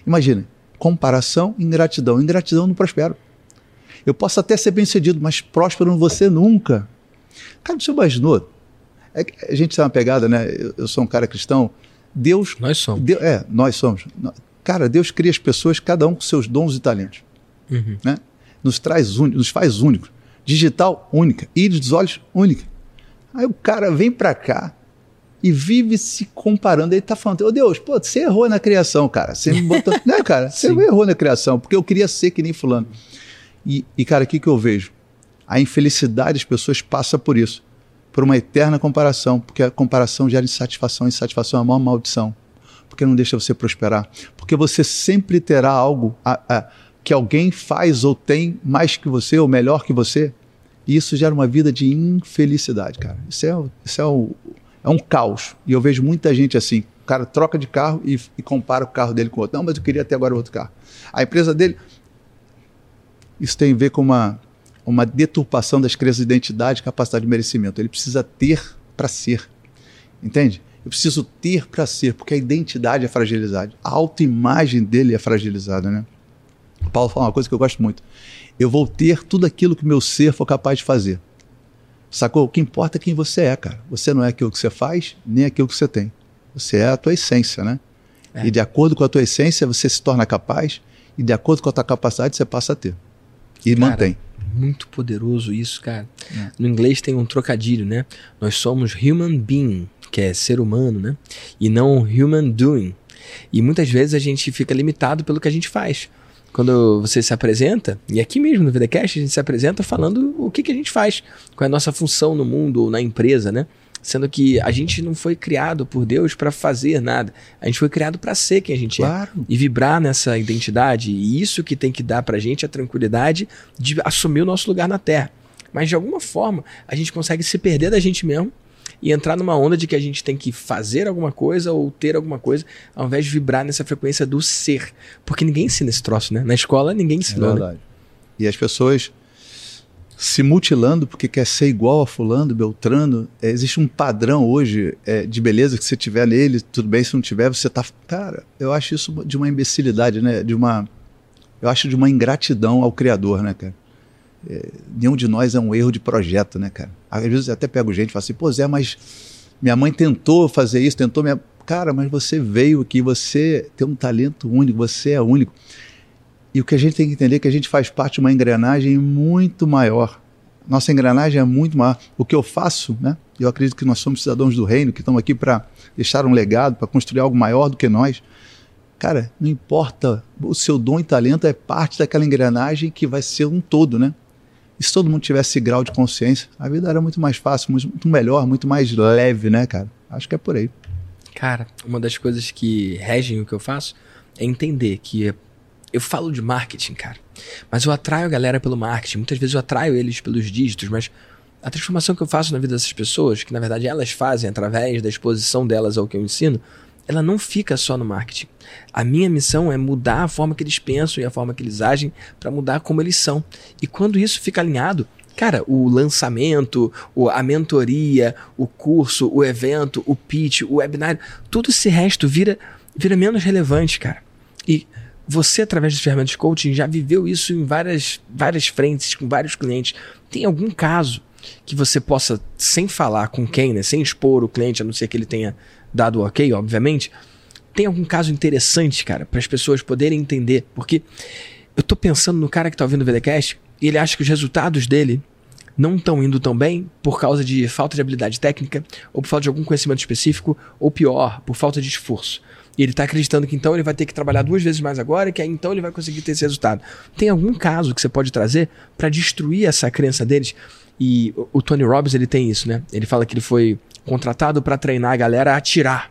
Imagina, comparação, ingratidão. Ingratidão não prospera. Eu posso até ser bem sucedido, mas próspero você nunca. Cara, você imaginou? É, a gente tem uma pegada, né? Eu, eu, sou um cara cristão. Deus. Nós somos. Deus, é, nós somos. Cara, Deus cria as pessoas, cada um com seus dons e talentos. Uhum. Né? Nos traz nos faz únicos digital única, íris dos olhos única. Aí o cara vem para cá e vive se comparando. Ele tá falando, ô oh, Deus, pô, você errou na criação, cara. Você me botou. né, cara? Você errou na criação, porque eu queria ser que nem fulano. E, e cara, o que, que eu vejo? A infelicidade das pessoas passa por isso. Por uma eterna comparação, porque a comparação gera insatisfação, insatisfação é a maior maldição. Porque não deixa você prosperar. Porque você sempre terá algo a, a, que alguém faz ou tem mais que você, ou melhor que você, e isso gera uma vida de infelicidade, cara. Isso é, isso é, o, é um caos. E eu vejo muita gente assim. O cara troca de carro e, e compara o carro dele com outro. Não, mas eu queria ter agora outro carro. A empresa dele. Isso tem a ver com uma, uma deturpação das crenças de identidade e capacidade de merecimento. Ele precisa ter para ser. Entende? Eu preciso ter para ser, porque a identidade é fragilizada. A autoimagem dele é fragilizada, né? O Paulo fala uma coisa que eu gosto muito eu vou ter tudo aquilo que meu ser for capaz de fazer. Sacou? O que importa é quem você é, cara. Você não é aquilo que você faz, nem aquilo que você tem. Você é a tua essência, né? É. E de acordo com a tua essência, você se torna capaz, e de acordo com a tua capacidade, você passa a ter. E cara, mantém. Muito poderoso isso, cara. É. No inglês tem um trocadilho, né? Nós somos human being, que é ser humano, né? E não human doing. E muitas vezes a gente fica limitado pelo que a gente faz quando você se apresenta, e aqui mesmo no VDCast a gente se apresenta falando o que, que a gente faz, qual é a nossa função no mundo ou na empresa, né? Sendo que a gente não foi criado por Deus para fazer nada. A gente foi criado para ser quem a gente é. claro. é. E vibrar nessa identidade. E isso que tem que dar pra gente a tranquilidade de assumir o nosso lugar na Terra. Mas de alguma forma, a gente consegue se perder da gente mesmo e entrar numa onda de que a gente tem que fazer alguma coisa ou ter alguma coisa, ao invés de vibrar nessa frequência do ser. Porque ninguém ensina esse troço, né? Na escola ninguém ensinou. É verdade. Né? E as pessoas se mutilando porque quer ser igual a fulano, Beltrano. É, existe um padrão hoje é, de beleza que você tiver nele, tudo bem, se não tiver, você tá. Cara, eu acho isso de uma imbecilidade, né? De uma. Eu acho de uma ingratidão ao Criador, né, cara? É, nenhum de nós é um erro de projeto, né, cara? Às vezes eu até pego gente e falo assim, pô, Zé, mas minha mãe tentou fazer isso, tentou. Minha... Cara, mas você veio aqui, você tem um talento único, você é único. E o que a gente tem que entender é que a gente faz parte de uma engrenagem muito maior. Nossa engrenagem é muito maior. O que eu faço, né? Eu acredito que nós somos cidadãos do reino, que estamos aqui para deixar um legado, para construir algo maior do que nós. Cara, não importa, o seu dom e talento é parte daquela engrenagem que vai ser um todo, né? E se todo mundo tivesse esse grau de consciência, a vida era muito mais fácil, muito melhor, muito mais leve, né, cara? Acho que é por aí. Cara, uma das coisas que regem o que eu faço é entender que eu falo de marketing, cara. Mas eu atraio a galera pelo marketing. Muitas vezes eu atraio eles pelos dígitos, mas a transformação que eu faço na vida dessas pessoas, que na verdade elas fazem através da exposição delas ao que eu ensino, ela não fica só no marketing. A minha missão é mudar a forma que eles pensam e a forma que eles agem para mudar como eles são. E quando isso fica alinhado, cara, o lançamento, a mentoria, o curso, o evento, o pitch, o webinário, tudo esse resto vira, vira menos relevante, cara. Você, através das ferramentas de coaching, já viveu isso em várias, várias frentes, com vários clientes. Tem algum caso que você possa, sem falar com quem, né, sem expor o cliente, a não ser que ele tenha dado ok, obviamente, tem algum caso interessante, cara, para as pessoas poderem entender? Porque eu tô pensando no cara que tá ouvindo o VDcast e ele acha que os resultados dele não estão indo tão bem por causa de falta de habilidade técnica, ou por falta de algum conhecimento específico, ou pior, por falta de esforço. E ele está acreditando que então ele vai ter que trabalhar duas vezes mais agora que aí então ele vai conseguir ter esse resultado. Tem algum caso que você pode trazer para destruir essa crença deles? E o Tony Robbins ele tem isso, né? Ele fala que ele foi contratado para treinar a galera a atirar.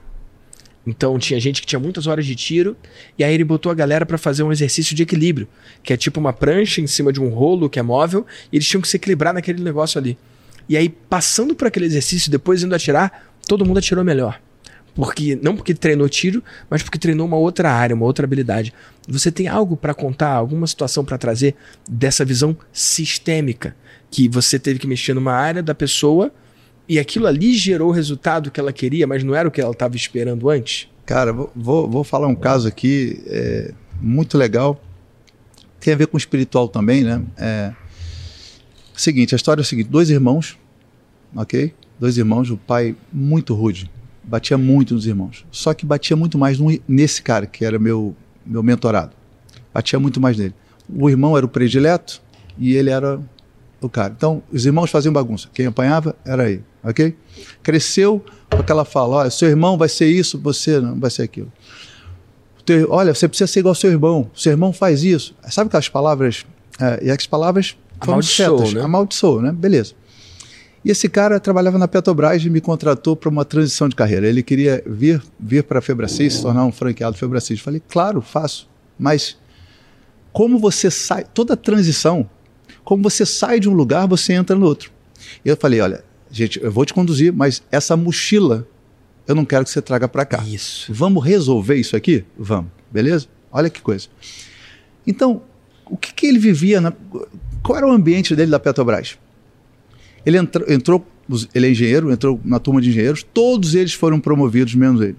Então tinha gente que tinha muitas horas de tiro e aí ele botou a galera para fazer um exercício de equilíbrio, que é tipo uma prancha em cima de um rolo que é móvel e eles tinham que se equilibrar naquele negócio ali. E aí passando por aquele exercício, depois indo atirar, todo mundo atirou melhor. Porque não porque treinou tiro, mas porque treinou uma outra área, uma outra habilidade. Você tem algo para contar, alguma situação para trazer dessa visão sistêmica que você teve que mexer numa área da pessoa e aquilo ali gerou o resultado que ela queria, mas não era o que ela estava esperando antes? Cara, vou, vou falar um caso aqui é, muito legal. Tem a ver com o espiritual também, né? É, seguinte, a história é o seguinte: dois irmãos, ok? Dois irmãos, o pai muito rude, batia muito nos irmãos. Só que batia muito mais no, nesse cara, que era meu, meu mentorado. Batia muito mais nele. O irmão era o predileto e ele era o cara. Então, os irmãos faziam bagunça. Quem apanhava era ele, ok? Cresceu com aquela fala: olha, seu irmão vai ser isso, você não vai ser aquilo. Olha, você precisa ser igual ao seu irmão. Seu irmão faz isso. Sabe aquelas palavras? É, e as palavras foram certas. Né? Amaldiçoou, né? Beleza. E esse cara trabalhava na Petrobras e me contratou para uma transição de carreira. Ele queria vir, vir para a Febracis, se tornar um franqueado Febracis. Falei, claro, faço. Mas como você sai, toda transição, como você sai de um lugar, você entra no outro. E eu falei, olha, gente, eu vou te conduzir, mas essa mochila eu não quero que você traga para cá. Isso. Vamos resolver isso aqui? Vamos, beleza? Olha que coisa. Então, o que, que ele vivia? Na, qual era o ambiente dele da Petrobras? Ele entrou, entrou, ele é engenheiro, entrou na turma de engenheiros, todos eles foram promovidos, menos ele.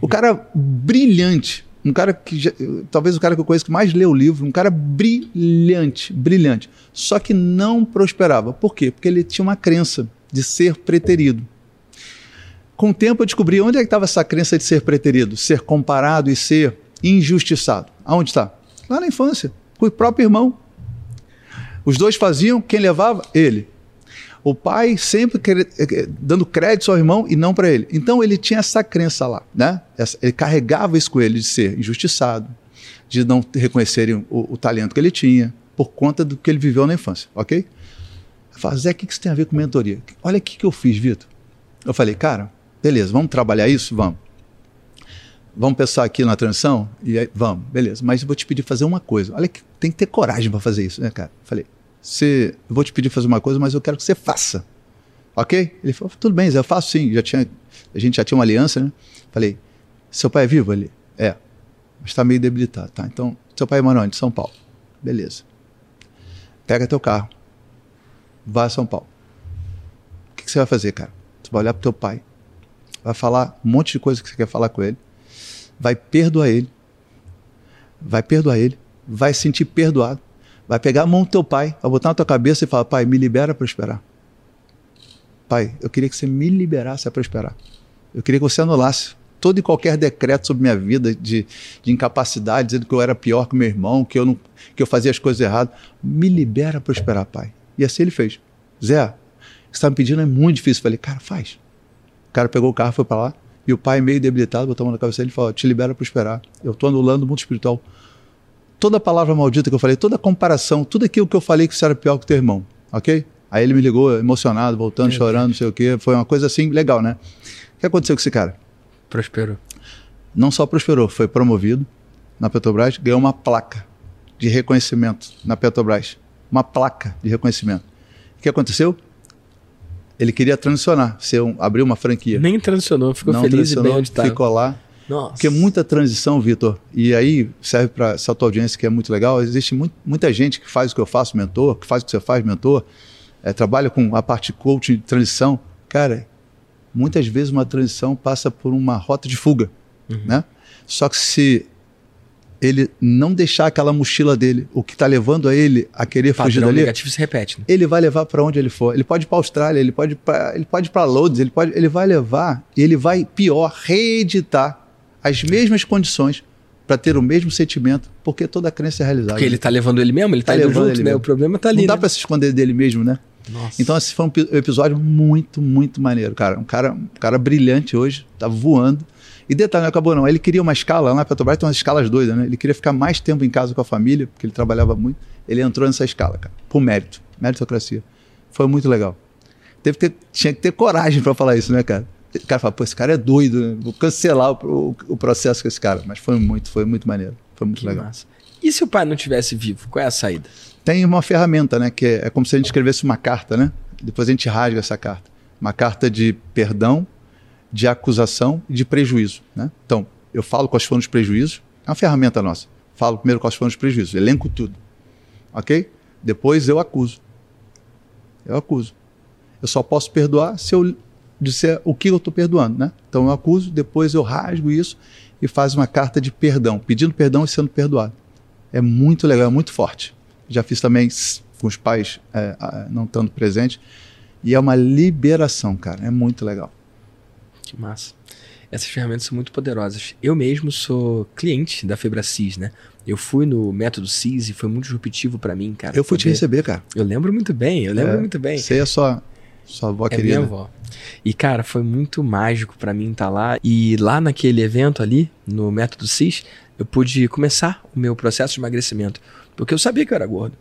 O cara brilhante, um cara que já, talvez o cara que eu conheço que mais leu o livro, um cara brilhante, brilhante, só que não prosperava. Por quê? Porque ele tinha uma crença de ser preterido. Com o tempo eu descobri onde é que estava essa crença de ser preterido, ser comparado e ser injustiçado. Aonde está? Lá na infância, com o próprio irmão. Os dois faziam, quem levava? Ele. O pai sempre eh, dando crédito ao irmão e não para ele. Então ele tinha essa crença lá, né? Ele carregava isso com ele de ser injustiçado, de não reconhecerem o, o talento que ele tinha, por conta do que ele viveu na infância, ok? Zé, o que isso tem a ver com mentoria? Olha o que eu fiz, Vitor. Eu falei, cara, beleza, vamos trabalhar isso? Vamos. Vamos pensar aqui na transição? E aí, vamos, beleza. Mas eu vou te pedir fazer uma coisa. Olha que tem que ter coragem para fazer isso, né, cara? Falei, você, eu vou te pedir fazer uma coisa, mas eu quero que você faça. Ok? Ele falou, tudo bem, Zé, eu faço sim. Já tinha, a gente já tinha uma aliança, né? Falei, seu pai é vivo? Ele, é, mas está meio debilitado. Tá, então, seu pai é Manoel, de São Paulo. Beleza. Pega teu carro, vá a São Paulo. O que, que você vai fazer, cara? Você vai olhar pro teu pai, vai falar um monte de coisa que você quer falar com ele, vai perdoar ele, vai perdoar ele, vai sentir perdoado, Vai pegar a mão do teu pai, vai botar na tua cabeça e falar: Pai, me libera para esperar. Pai, eu queria que você me liberasse para esperar. Eu queria que você anulasse todo e qualquer decreto sobre minha vida de, de incapacidade, dizendo que eu era pior que meu irmão, que eu, não, que eu fazia as coisas erradas. Me libera para prosperar, pai. E assim ele fez. Zé, você está me pedindo é muito difícil. Eu falei, cara, faz. O cara pegou o carro, foi para lá, e o pai, meio debilitado, botou a mão na cabeça dele e falou: Te libera para prosperar. Eu estou anulando o mundo espiritual. Toda palavra maldita que eu falei, toda comparação, tudo aquilo que eu falei que você era pior que teu irmão, ok? Aí ele me ligou emocionado, voltando, é, chorando, não sei o quê. Foi uma coisa assim legal, né? O que aconteceu com esse cara? Prosperou. Não só prosperou, foi promovido na Petrobras, ganhou uma placa de reconhecimento na Petrobras. Uma placa de reconhecimento. O que aconteceu? Ele queria transicionar, ser um, abrir uma franquia. Nem transicionou, ficou Não feliz e bem onde estava. Ficou lá. Nossa. Porque muita transição, Vitor, e aí serve para essa tua audiência que é muito legal. Existe muito, muita gente que faz o que eu faço, mentor, que faz o que você faz, mentor, é, trabalha com a parte coaching de transição. Cara, muitas vezes uma transição passa por uma rota de fuga, uhum. né? Só que se ele não deixar aquela mochila dele, o que está levando a ele a querer Padrão fugir dali, negativo se repete. Né? Ele vai levar para onde ele for. Ele pode ir para a Austrália, ele pode pra, ele pode para Londres, ele pode, ele vai levar e ele vai pior reeditar as mesmas condições para ter o mesmo sentimento, porque toda a crença é realizada. Porque ele está levando ele mesmo, ele está tá indo junto, né? Mesmo. O problema está ali. Não dá né? para se esconder dele mesmo, né? Nossa. Então esse foi um episódio muito, muito maneiro, cara. Um cara, um cara brilhante hoje, tá voando. E detalhe, não acabou não. Ele queria uma escala, lá na Petrobras tem umas escalas doidas, né? Ele queria ficar mais tempo em casa com a família, porque ele trabalhava muito. Ele entrou nessa escala, cara, por mérito, meritocracia. Foi muito legal. Teve que ter, tinha que ter coragem para falar isso, né, cara? O cara fala, pô, esse cara é doido, né? vou cancelar o, o, o, processo com esse cara. Mas foi muito, foi muito maneiro. Foi muito que legal. Massa. E se o pai não tivesse vivo, qual é a saída? tem uma ferramenta, né? Que é, é como se a gente escrevesse uma carta, né? Depois a gente rasga essa carta. Uma carta de perdão, de acusação e de prejuízo, né? Então, eu falo quais foram os prejuízos, é uma ferramenta nossa. Falo primeiro quais foram os prejuízos, elenco tudo. Ok? Depois eu acuso. Eu acuso. Eu só posso perdoar se eu disser o que eu estou perdoando, né? Então eu acuso, depois eu rasgo isso e faz uma carta de perdão, pedindo perdão e sendo perdoado. É muito legal, é muito forte já fiz também com os pais é, não estando presentes. E é uma liberação, cara. É muito legal. Que massa. Essas ferramentas são muito poderosas. Eu mesmo sou cliente da Febracis, né? Eu fui no método CIS e foi muito disruptivo para mim, cara. Eu fui te receber, cara. Eu lembro muito bem, eu lembro é, muito bem. Você é sua, sua avó é querida. Minha avó. E, cara, foi muito mágico para mim estar tá lá. E lá naquele evento ali, no método CIS, eu pude começar o meu processo de emagrecimento. Porque eu sabia que eu era gordo.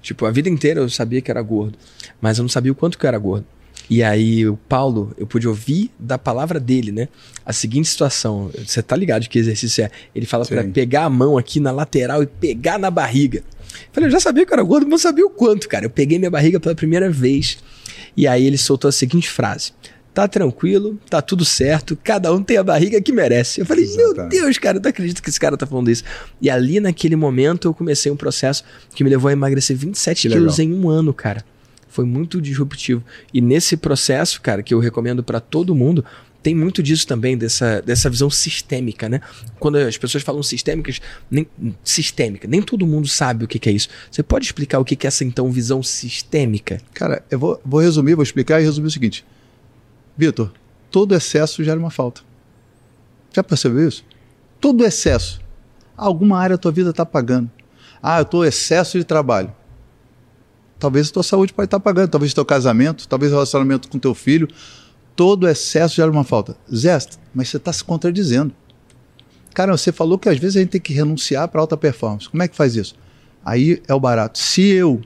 Tipo, a vida inteira eu sabia que era gordo. Mas eu não sabia o quanto que eu era gordo. E aí o Paulo, eu pude ouvir da palavra dele, né? A seguinte situação. Você tá ligado de que exercício é? Ele fala para pegar a mão aqui na lateral e pegar na barriga. Eu falei, eu já sabia que eu era gordo, mas não sabia o quanto, cara. Eu peguei minha barriga pela primeira vez. E aí ele soltou a seguinte frase: tá tranquilo, tá tudo certo, cada um tem a barriga que merece. Eu falei, Exatamente. meu Deus, cara, eu não acredito que esse cara tá falando isso. E ali naquele momento eu comecei um processo que me levou a emagrecer 27 que quilos legal. em um ano, cara. Foi muito disruptivo. E nesse processo, cara, que eu recomendo para todo mundo, tem muito disso também, dessa, dessa visão sistêmica, né? Quando as pessoas falam sistêmicas, nem, sistêmica, nem todo mundo sabe o que, que é isso. Você pode explicar o que, que é essa, então, visão sistêmica? Cara, eu vou, vou resumir, vou explicar e resumir o seguinte. Vitor, todo excesso gera uma falta. Já percebeu isso? Todo excesso. Alguma área da tua vida está pagando. Ah, eu estou excesso de trabalho. Talvez a tua saúde pode estar tá pagando, talvez o teu casamento, talvez o relacionamento com teu filho. Todo excesso gera uma falta. Zé, mas você está se contradizendo. Cara, você falou que às vezes a gente tem que renunciar para alta performance. Como é que faz isso? Aí é o barato. Se eu,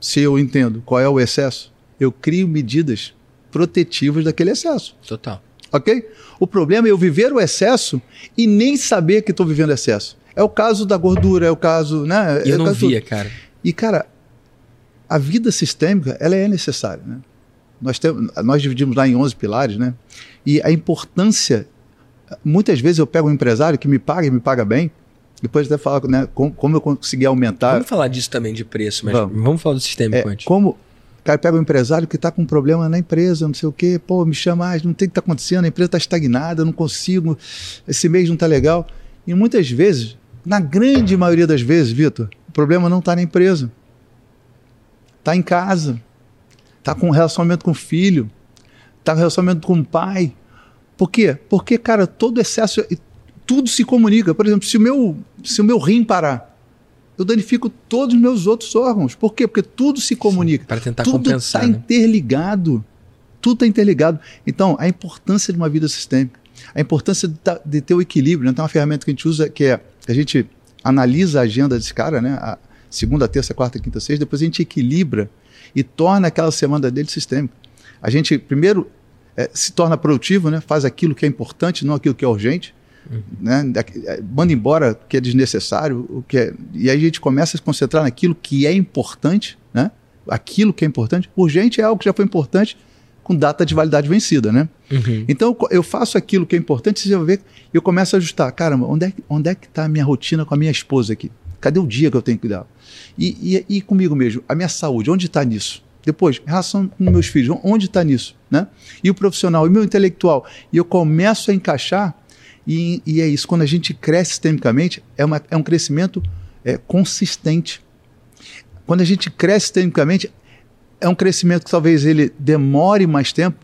se eu entendo qual é o excesso, eu crio medidas protetivas daquele excesso. Total. Ok? O problema é eu viver o excesso e nem saber que estou vivendo excesso. É o caso da gordura, é o caso, né? E eu é não via, do... cara. E cara, a vida sistêmica ela é necessária, né? Nós temos, nós dividimos lá em 11 pilares, né? E a importância, muitas vezes eu pego um empresário que me paga e me paga bem, depois até falar né, como, como eu consegui aumentar. Vamos falar disso também de preço, mas vamos, vamos falar do sistema é, antes. Como cara pega um empresário que está com um problema na empresa, não sei o quê, pô, me chama, mais, não tem o que está acontecendo, a empresa está estagnada, não consigo, esse mês não está legal. E muitas vezes, na grande maioria das vezes, Vitor, o problema não está na empresa. Está em casa. Está com um relacionamento com o filho. Está com um relacionamento com o pai. Por quê? Porque, cara, todo excesso, tudo se comunica. Por exemplo, se o meu, se o meu rim parar, eu danifico todos os meus outros órgãos. Por quê? Porque tudo se comunica. Para tentar tudo compensar. Tudo né? está interligado. Tudo está interligado. Então, a importância de uma vida sistêmica, a importância de, de ter o equilíbrio. Né? Tem uma ferramenta que a gente usa que é a gente analisa a agenda desse cara, né? A segunda, terça, quarta, quinta, sexta, depois a gente equilibra e torna aquela semana dele sistêmica. A gente primeiro é, se torna produtivo, né? Faz aquilo que é importante, não aquilo que é urgente. Uhum. Né? É, manda embora o que é desnecessário, o que é... e aí a gente começa a se concentrar naquilo que é importante, né? aquilo que é importante. Urgente é algo que já foi importante com data de validade vencida, né? Uhum. Então eu faço aquilo que é importante, você vai ver, eu começo a ajustar. Caramba, onde é, onde é que está a minha rotina com a minha esposa aqui? Cadê o dia que eu tenho que cuidar? E, e, e comigo mesmo, a minha saúde, onde está nisso? Depois, relação com meus filhos, onde está nisso? Né? E o profissional, e o meu intelectual. E eu começo a encaixar e, e, é isso, quando a gente cresce sistemicamente, é, uma, é um crescimento é, consistente. Quando a gente cresce sistemicamente, é um crescimento que talvez ele demore mais tempo,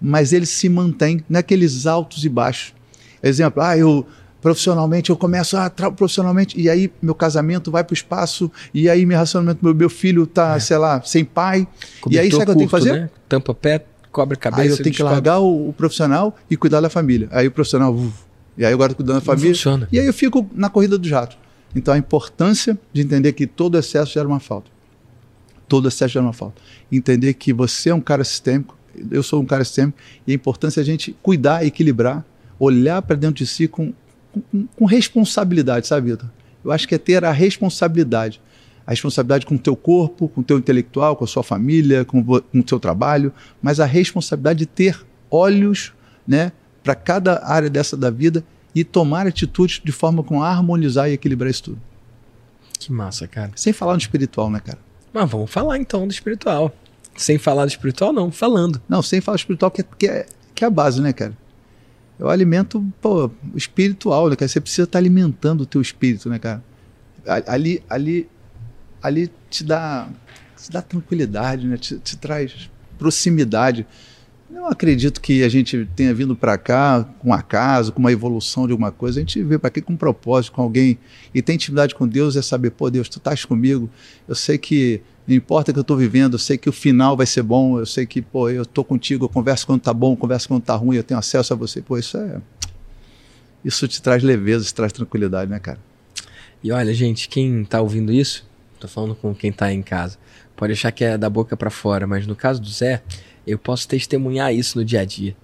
mas ele se mantém naqueles altos e baixos. Exemplo, ah, eu profissionalmente eu começo a ah, profissionalmente e aí meu casamento vai para o espaço e aí meu relacionamento meu, meu filho tá, é. sei lá, sem pai. Cobertor e aí sabe o que eu tenho que fazer? Né? Tampa pé, cobre cabeça. Aí eu tenho que largar o, o, profissional e cuidar da família. Aí o profissional, uf, e aí agora cuidando da família. funciona. E aí eu fico na corrida do jato. Então a importância de entender que todo excesso gera uma falta. Todo excesso gera uma falta. Entender que você é um cara sistêmico, eu sou um cara sistêmico, e a importância é a gente cuidar, equilibrar, olhar para dentro de si com, com, com responsabilidade, sabe, Vitor? Eu acho que é ter a responsabilidade. A responsabilidade com o teu corpo, com o teu intelectual, com a sua família, com, com o teu trabalho, mas a responsabilidade de ter olhos né, para cada área dessa da vida e tomar atitudes de forma com harmonizar e equilibrar isso tudo. Que massa, cara. Sem falar no espiritual, né, cara? Mas vamos falar então do espiritual. Sem falar do espiritual, não, falando. Não, sem falar do espiritual, que é, que é, que é a base, né, cara? É o alimento pô, espiritual, né, cara? Você precisa estar tá alimentando o teu espírito, né, cara? Ali, ali, ali te dá, te dá tranquilidade, né? Te, te traz proximidade. Não acredito que a gente tenha vindo para cá com um acaso, com uma evolução de alguma coisa. A gente veio para aqui com um propósito, com alguém. E ter intimidade com Deus é saber, pô, Deus, tu estás comigo. Eu sei que não importa o que eu estou vivendo, eu sei que o final vai ser bom. Eu sei que, pô, eu estou contigo, eu converso quando está bom, converso quando está ruim, eu tenho acesso a você. Pô, isso é. Isso te traz leveza, te traz tranquilidade, né, cara? E olha, gente, quem está ouvindo isso, estou falando com quem está em casa, pode achar que é da boca para fora, mas no caso do Zé eu posso testemunhar isso no dia a dia.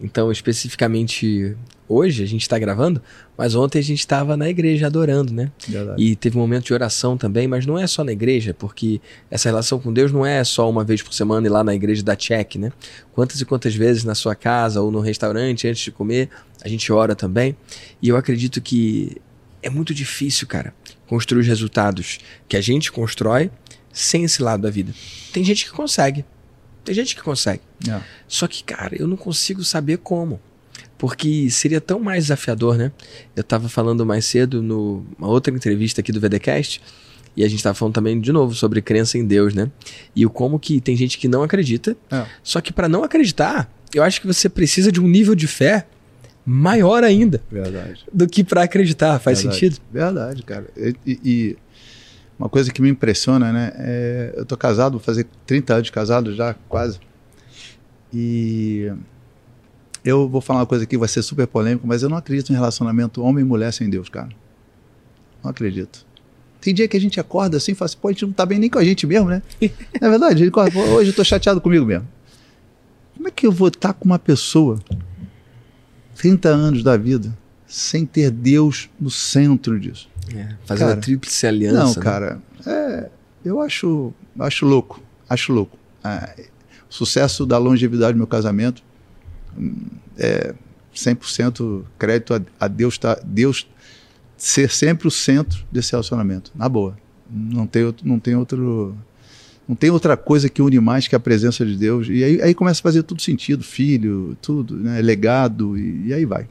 Então, especificamente hoje, a gente está gravando, mas ontem a gente estava na igreja adorando, né? Verdade. E teve um momento de oração também, mas não é só na igreja, porque essa relação com Deus não é só uma vez por semana ir lá na igreja da check, né? Quantas e quantas vezes na sua casa ou no restaurante, antes de comer, a gente ora também. E eu acredito que é muito difícil, cara, construir os resultados que a gente constrói sem esse lado da vida. Tem gente que consegue, tem gente que consegue. É. Só que, cara, eu não consigo saber como. Porque seria tão mais desafiador, né? Eu estava falando mais cedo numa outra entrevista aqui do VDcast, e a gente estava falando também de novo sobre crença em Deus, né? E o como que tem gente que não acredita. É. Só que para não acreditar, eu acho que você precisa de um nível de fé maior ainda. Verdade. Do que para acreditar. Faz Verdade. sentido? Verdade, cara. E, e, uma coisa que me impressiona, né? É, eu tô casado, vou fazer 30 anos de casado já, quase. E eu vou falar uma coisa aqui, vai ser super polêmico, mas eu não acredito em relacionamento homem e mulher sem Deus, cara. Não acredito. Tem dia que a gente acorda assim e fala assim, pô, a gente não tá bem nem com a gente mesmo, né? é verdade, acorda, hoje eu tô chateado comigo mesmo. Como é que eu vou estar com uma pessoa 30 anos da vida sem ter Deus no centro disso? É, fazendo cara, a tríplice aliança. Não, né? cara, é, eu acho, acho louco, acho louco. Ah, o sucesso da longevidade do meu casamento hum, é 100% crédito a, a Deus, tá, Deus ser sempre o centro desse relacionamento, na boa. Não tem, outro, não tem outro não tem outra coisa que une mais que a presença de Deus. E aí, aí começa a fazer tudo sentido, filho, tudo, né, legado, e, e aí vai.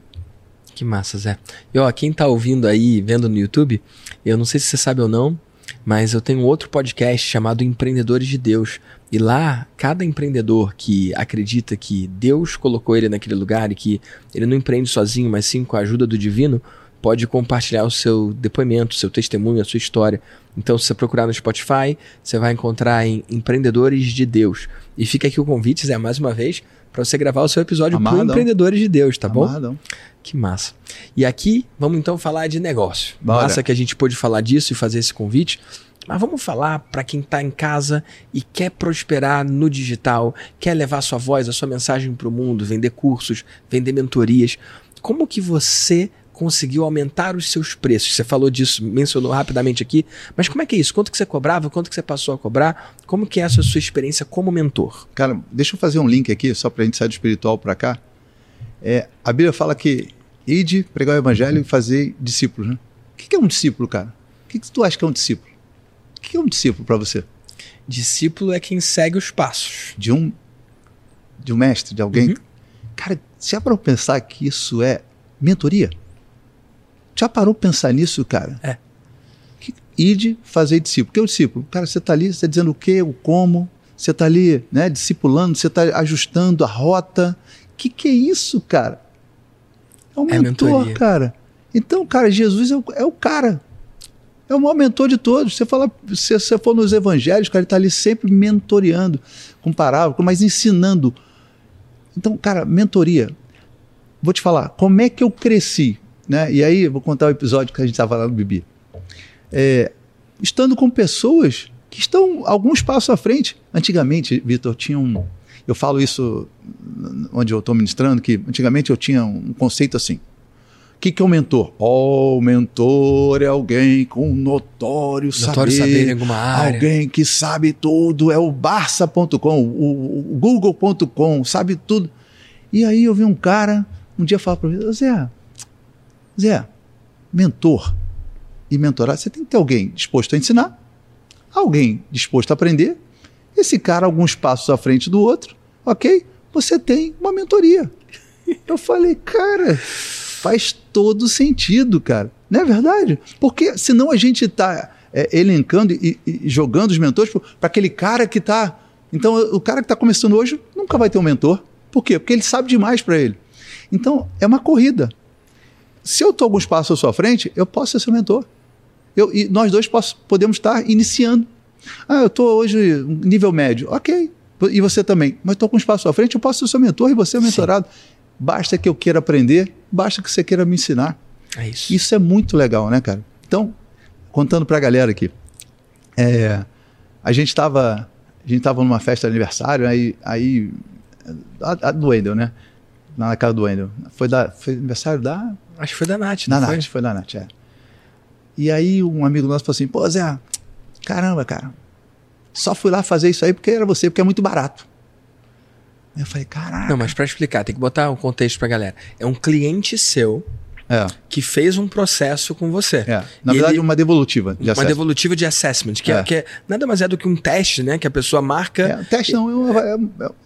Que massa, Zé. E ó, quem tá ouvindo aí, vendo no YouTube, eu não sei se você sabe ou não, mas eu tenho outro podcast chamado Empreendedores de Deus. E lá, cada empreendedor que acredita que Deus colocou ele naquele lugar e que ele não empreende sozinho, mas sim com a ajuda do divino, pode compartilhar o seu depoimento, seu testemunho, a sua história. Então, se você procurar no Spotify, você vai encontrar em Empreendedores de Deus. E fica aqui o convite, Zé, mais uma vez, para você gravar o seu episódio para Empreendedores de Deus, tá bom? Que massa. E aqui, vamos então falar de negócio. Bora. Massa que a gente pôde falar disso e fazer esse convite. Mas vamos falar para quem está em casa e quer prosperar no digital, quer levar sua voz, a sua mensagem para o mundo, vender cursos, vender mentorias. Como que você conseguiu aumentar os seus preços? Você falou disso, mencionou rapidamente aqui, mas como é que é isso? Quanto que você cobrava? Quanto que você passou a cobrar? Como que é essa sua experiência como mentor? Cara, deixa eu fazer um link aqui, só para a gente sair do espiritual para cá. É, a Bíblia fala que ide, pregar o evangelho e fazer discípulos. Né? O que é um discípulo, cara? O que, tu acha que é um discípulo? O que é um discípulo para você? Discípulo é quem segue os passos. De um, de um mestre, de alguém. Uhum. Cara, já para pensar que isso é mentoria? Já parou pra pensar nisso, cara? É. Que, ide fazer discípulo. O que é o discípulo? Cara, você está ali, você está dizendo o que, o como, você está ali, né, discipulando, você está ajustando a rota. O que, que é isso, cara? É um É mentor, mentoria. cara. Então, cara, Jesus é o, é o cara. É o maior mentor de todos. Você fala, se você for nos evangelhos, cara, ele está ali sempre mentoreando, com parábola, mas ensinando. Então, cara, mentoria. Vou te falar, como é que eu cresci? Né? E aí, vou contar o episódio que a gente estava lá no Bibi. É, estando com pessoas que estão alguns passos à frente. Antigamente, Vitor, tinha um. Eu falo isso onde eu estou ministrando, que antigamente eu tinha um conceito assim. O que, que é um mentor? Oh, o mentor é alguém com notório, Notório saber em alguma área. Alguém que sabe tudo, é o Barça.com, o, o Google.com, sabe tudo. E aí eu vi um cara, um dia falar para mim, "Ô, Zé, Zé, mentor e mentorar, você tem que ter alguém disposto a ensinar, alguém disposto a aprender, esse cara alguns passos à frente do outro, ok? Você tem uma mentoria. Eu falei, cara, faz todo sentido, cara. Não é verdade? Porque senão a gente está elencando e, e jogando os mentores para aquele cara que está. Então, o cara que está começando hoje nunca vai ter um mentor. Por quê? Porque ele sabe demais para ele. Então, é uma corrida. Se eu estou alguns passos à sua frente, eu posso ser seu mentor. Eu, e nós dois posso, podemos estar iniciando. Ah, eu estou hoje nível médio. Ok. E você também. Mas estou com um espaço à frente, eu posso ser seu mentor e você é o mentorado. Basta que eu queira aprender, basta que você queira me ensinar. É isso. Isso é muito legal, né, cara? Então, contando para a galera aqui. É, a gente estava a gente tava numa festa de aniversário, aí, aí a, a do Wendel, né? Na casa do Wendel. Foi, da, foi aniversário da Acho que foi da Nath, não foi? Nath, foi da Nath, é. E aí um amigo nosso falou assim, pô, Zé, caramba, cara, só fui lá fazer isso aí porque era você, porque é muito barato. Aí eu falei, caraca. Não, mas para explicar, tem que botar um contexto pra galera. É um cliente seu É, que fez um processo com você. é. Na E verdade, ele- uma devolutiva de uma acesso. devolutiva de assessment, que é. É. que é- nada mais é do que um teste, né? Que a pessoa marca. É, teste não,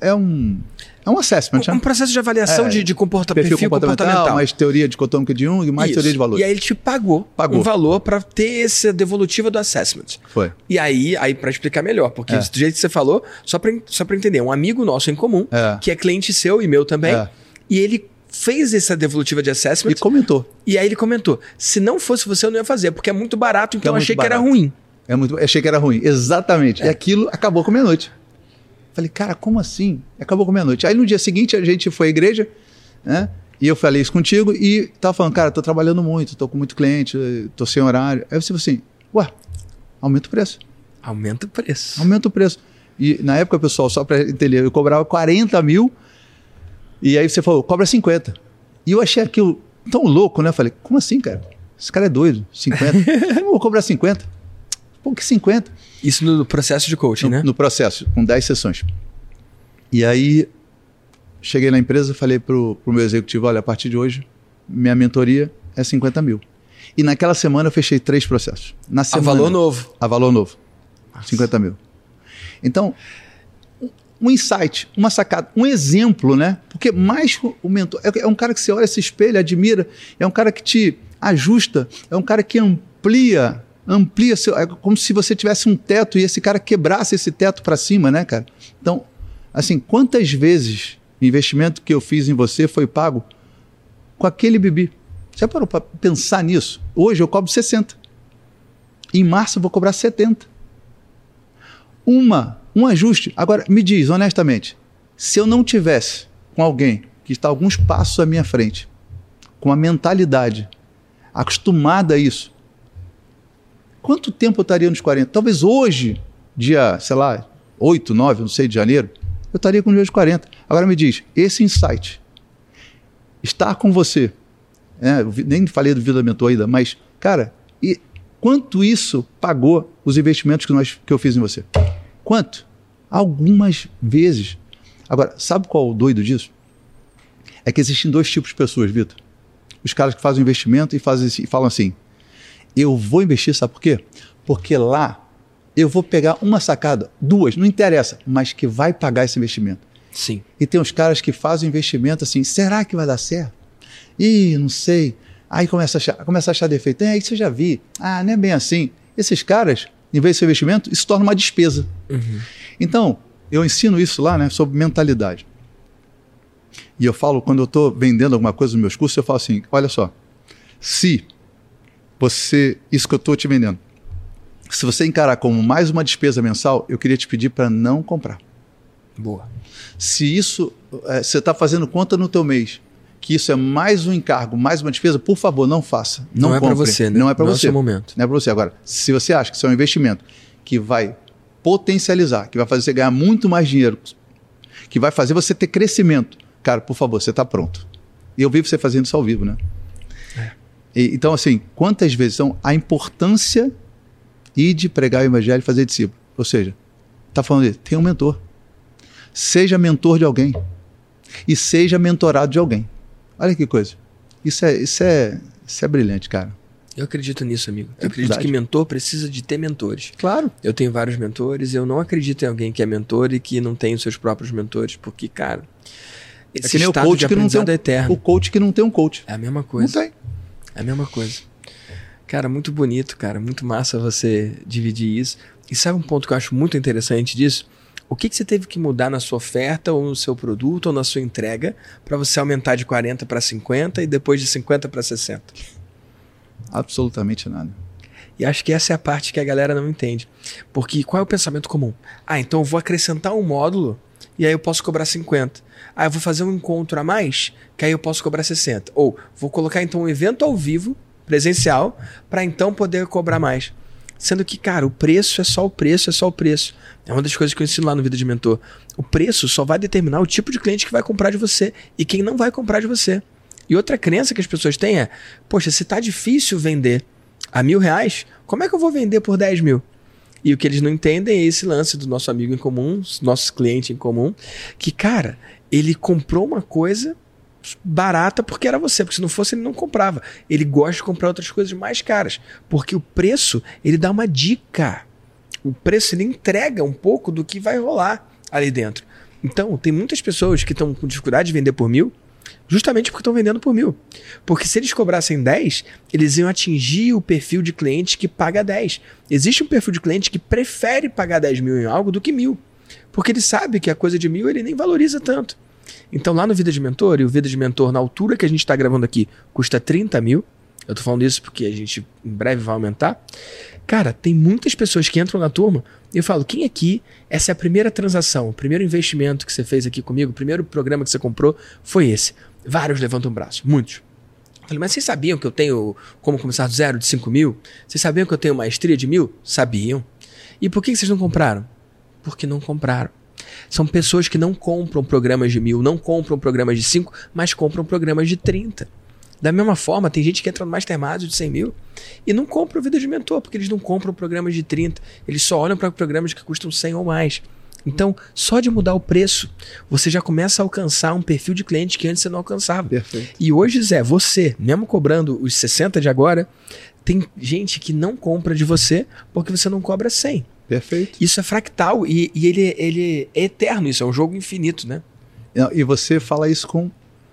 é, um- é, um, um assessment, um, um né? processo de avaliação É, de, de comporta Perfil, perfil, comportamental, comportamental. mais teoria dicotômica de Jung, mais Isso. teoria de valor. E aí ele te pagou, Pagou. um valor para ter essa devolutiva do assessment. Foi. E aí, aí para explicar melhor, porque É. do jeito que você falou, só para só pra entender, um amigo nosso em comum, É. que é cliente seu e meu também, É. e ele fez essa devolutiva de assessment E comentou. e aí ele comentou: se não fosse você, eu não ia fazer, porque é muito barato, então é eu achei muito que era barato. ruim. É muito, achei que era ruim. Exatamente. É. E aquilo acabou com meia-noite. Falei, cara, como assim? Acabou com meia-noite. Aí no dia seguinte a gente foi à igreja, né? E eu falei isso contigo e tava falando, cara, tô trabalhando muito, tô com muito cliente, tô sem horário. Aí você falou assim, ué, aumenta o preço. Aumenta o preço. Aumenta o preço. E na época, pessoal, só para entender, eu cobrava 40 mil e aí você falou, cobra 50. E eu achei aquilo tão louco, né? Falei, como assim, cara? Esse cara é doido, 50. Como eu vou cobrar 50? Pô, que 50? Isso no processo de coaching, no, né? no processo, com 10 sessões. E aí, cheguei na empresa falei pro, pro meu executivo, olha, a partir de hoje, minha mentoria é 50 mil. E naquela semana eu fechei três processos. Na A semana, valor novo. A valor novo. 50 mil. Então, um- insight, uma sacada, um exemplo, né? Porque mais que o mentor é, é um cara que você olha, se espelha, admira, é um cara que te ajusta, é um cara que amplia amplia seu, é como se você tivesse um teto e esse cara quebrasse esse teto para cima, né, cara? Então, assim, quantas vezes o investimento que eu fiz em você foi pago com aquele bebê? Você parou para pensar nisso? Hoje eu cobro 60. Em março eu vou cobrar 70. Uma, um ajuste. Agora, me diz honestamente, se eu não tivesse com alguém que está alguns passos à minha frente, com a mentalidade acostumada a isso, quanto tempo eu estaria nos 40? Talvez hoje, dia, sei lá, 8, 9, não sei, de janeiro, eu estaria com os meus 40. Agora me diz, esse insight, estar com você, é, nem falei do Vida Mentor ainda, mas, cara, e quanto isso pagou os investimentos que, nós, que eu fiz em você? Quanto? Algumas vezes. Agora, sabe qual é o doido disso? É que existem dois tipos de pessoas, Vitor. Os caras que fazem investimento e, fazem, e falam assim: eu vou investir, sabe por quê? Porque lá eu vou pegar uma sacada, duas, não interessa, mas que vai pagar esse investimento. Sim. E tem os caras que fazem investimento assim: será que vai dar certo? Ih, não sei. Aí começa a achar, começa a achar defeito. É, isso eu já vi. Ah, não é bem assim. Esses caras, em vez de ser investimento, isso torna uma despesa. Uhum. Então, eu ensino isso lá, né, sobre mentalidade. E eu falo, quando eu estou vendendo alguma coisa nos meus cursos, eu falo assim: olha só, se você, isso que eu estou te vendendo, se você encarar como mais uma despesa mensal, eu queria te pedir para não comprar. Boa. Se isso, é, você está fazendo conta no teu mês, que isso é mais um encargo, mais uma despesa, por favor, não faça. Não, não é para você, né? Não é para você. É momento. Não é para você. Agora, se você acha que isso é um investimento que vai potencializar, que vai fazer você ganhar muito mais dinheiro, que vai fazer você ter crescimento, cara, por favor, você está pronto. E eu vi você fazendo isso ao vivo, né? É. E, então, assim, quantas vezes? Então, a importância e de pregar o evangelho e fazer discípulo. Ou seja, está falando de tem um mentor. Seja mentor de alguém. E seja mentorado de alguém. Olha que coisa. Isso é, isso é, isso é brilhante, cara. Eu acredito nisso, amigo. Eu É acredito verdade. que mentor precisa de ter mentores. Claro. Eu tenho vários mentores, eu não acredito em alguém que é mentor e que não tem os seus próprios mentores, porque, cara, É esse que nem o coach de que não tem um, é eterno. o coach que não tem um coach. É a mesma Não coisa. tem. É a mesma coisa. Cara, muito bonito, cara. Muito massa você dividir isso. E sabe um ponto que eu acho muito interessante disso? O que, que você teve que mudar na sua oferta, ou no seu produto, ou na sua entrega, para você aumentar de 40 para 50 e depois de 50 para 60? Absolutamente nada. E acho que essa é a parte que a galera não entende. Porque qual é o pensamento comum? Ah, então eu vou acrescentar um módulo e aí eu posso cobrar 50. Ah, eu vou fazer um encontro a mais, que aí eu posso cobrar 60. Ou vou colocar então um evento ao vivo, presencial, para então poder cobrar mais. Sendo que, cara, o preço é só o preço, é só o preço. É uma das coisas que eu ensino lá no Vida de Mentor. O preço só vai determinar o tipo de cliente que vai comprar de você e quem não vai comprar de você. E outra crença que as pessoas têm é: poxa, se tá difícil vender a mil reais, como é que eu vou vender por 10 mil? E o que eles não entendem é esse lance do nosso amigo em comum, nosso cliente em comum, que, cara, ele comprou uma coisa barata porque era você, porque se não fosse ele não comprava. Ele gosta de comprar outras coisas mais caras, porque o preço, ele dá uma dica. O preço ele entrega um pouco do que vai rolar ali dentro. Então, tem muitas pessoas que estão com dificuldade de vender por mil, justamente porque estão vendendo por mil. Porque se eles cobrassem 10, eles iam atingir o perfil de cliente que paga 10. Existe um perfil de cliente que prefere pagar 10 mil em algo do que mil. Porque ele sabe que a coisa de mil ele nem valoriza tanto. Então lá no Vida de Mentor, e o Vida de Mentor, na altura que a gente está gravando aqui, custa 30 mil. Eu tô falando isso porque a gente em breve vai aumentar. Cara, tem muitas pessoas que entram na turma e eu falo, quem aqui, essa é a primeira transação, o primeiro investimento que você fez aqui comigo, o primeiro programa que você comprou foi esse. Vários levantam o braço, muitos. Eu falei, mas vocês sabiam que eu tenho como começar do zero de 5 mil? Vocês sabiam que eu tenho maestria de mil? Sabiam. E por que vocês não compraram? Porque não compraram. São pessoas que não compram programas de mil, não compram programas de 5, mas compram programas de 30. Da mesma forma, tem gente que entra no Mastermind de 100 mil e não compra o Vida de Mentor, porque eles não compram programas de 30. Eles só olham para programas que custam 100 ou mais. Então, só de mudar o preço, você já começa a alcançar um perfil de cliente que antes você não alcançava. Perfeito. E hoje, Zé, você, mesmo cobrando os 60 de agora, tem gente que não compra de você porque você não cobra 100. Perfeito. Isso é fractal e, e ele, ele é eterno, isso é um jogo infinito, né? E você fala isso com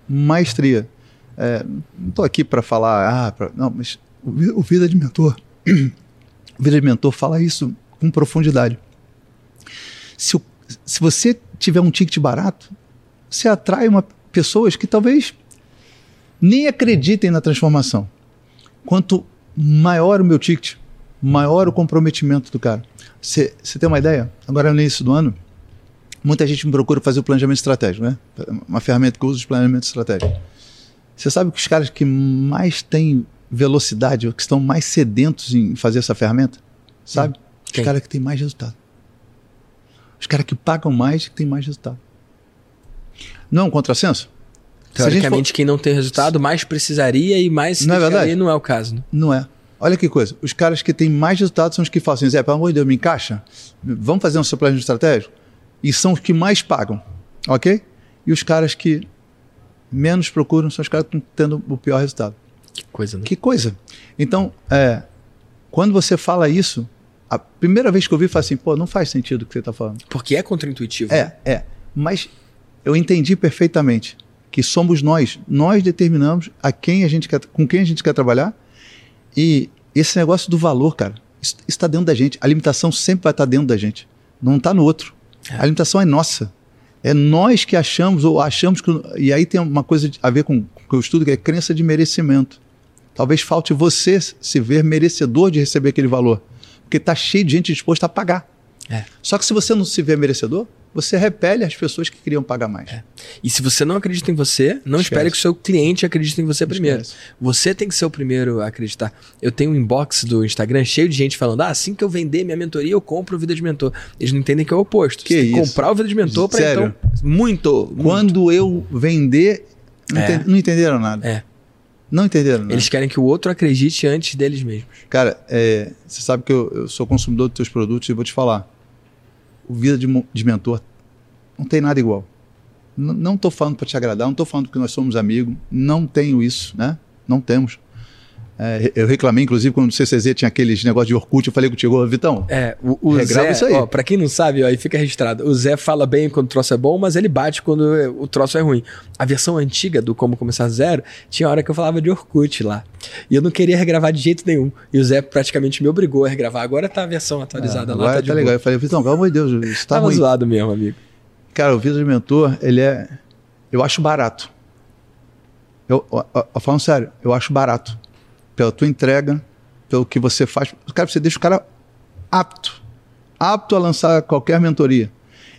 maestria. É, não estou aqui para falar, ah, pra- não, mas o, o Vida de Mentor, O Vida de Mentor fala isso com profundidade. Se, se você tiver um ticket barato, você atrai uma, pessoas que talvez nem acreditem na transformação. Quanto maior o meu ticket, maior o comprometimento do cara. Você tem uma ideia? Agora no início do ano, muita gente me procura fazer o planejamento estratégico, né? Uma ferramenta que usa de planejamento estratégico. Você sabe que os caras que mais têm velocidade, que estão mais sedentos em fazer essa ferramenta, sabe? Quem? Os caras que têm mais resultado. Os caras que pagam mais e que têm mais resultado. Não é um contrassenso? Teoricamente, for... quem não tem resultado mais precisaria e mais não é verdade? não é o caso. Né? Não é. Olha que coisa. Os caras que têm mais resultados são os que falam assim, Zé, pelo amor de Deus, me encaixa. Vamos fazer um seu plano estratégico? E são os que mais pagam, ok? E os caras que menos procuram são os caras que estão tendo o pior resultado. Que coisa, né? Que coisa. Então, é, quando você fala isso, a primeira vez que eu vi, falei assim, pô, não faz sentido o que você está falando. Porque é contraintuitivo. É, né? é. Mas eu entendi perfeitamente que somos nós. Nós determinamos a quem a gente quer, com quem a gente quer trabalhar. E esse negócio do valor, cara, isso está dentro da gente. A limitação sempre vai estar dentro da gente. Não está no outro. É. A limitação é nossa. É nós que achamos, ou achamos que. E aí tem uma coisa a ver com o que eu estudo, que é crença de merecimento. Talvez falte você se ver merecedor de receber aquele valor. Porque está cheio de gente disposta a pagar. É. Só que se você não se vê merecedor, você repele as pessoas que queriam pagar mais. É. E se você não acredita em você, não Esquece. espere que o seu cliente acredite em você primeiro. Esquece. Você tem que ser o primeiro a acreditar. Eu tenho um inbox do Instagram cheio de gente falando: ah, assim que eu vender minha mentoria, eu compro o Vida de Mentor. Eles não entendem que é o oposto. Que você isso? comprar o Vida de Mentor para então. Muito, muito. Quando eu vender, não, é. não entenderam nada. É. Não entenderam nada. Eles querem que o outro acredite antes deles mesmos. Cara, é, você sabe que eu, eu, sou consumidor dos teus produtos e vou te falar. O Vida de, de Mentor não tem nada igual. N não estou falando para te agradar, não estou falando que nós somos amigos, não tenho isso, né? Não temos. É, eu reclamei, inclusive, quando o CCZ tinha aqueles negócios de Orkut, eu falei contigo, Vitão, é, o, o Zé, isso aí. Ó, pra quem não sabe, ó, aí fica registrado, o Zé fala bem quando o troço é bom, mas ele bate quando o troço é ruim. A versão antiga do Como Começar Zero, tinha hora que eu falava de Orkut lá. E eu não queria regravar de jeito nenhum. E o Zé praticamente me obrigou a regravar. Agora tá a versão atualizada ah, lá. Agora tá, tá legal. Eu falei, Vitão, pelo amor de Deus, isso tá Tava ruim. zoado mesmo, amigo. Cara, o Vida de Mentor, ele é. Eu acho barato. Eu, eu, eu, falando sério, eu acho barato. Pela tua entrega, pelo que você faz. Cara, você deixa o cara apto. Apto a lançar qualquer mentoria.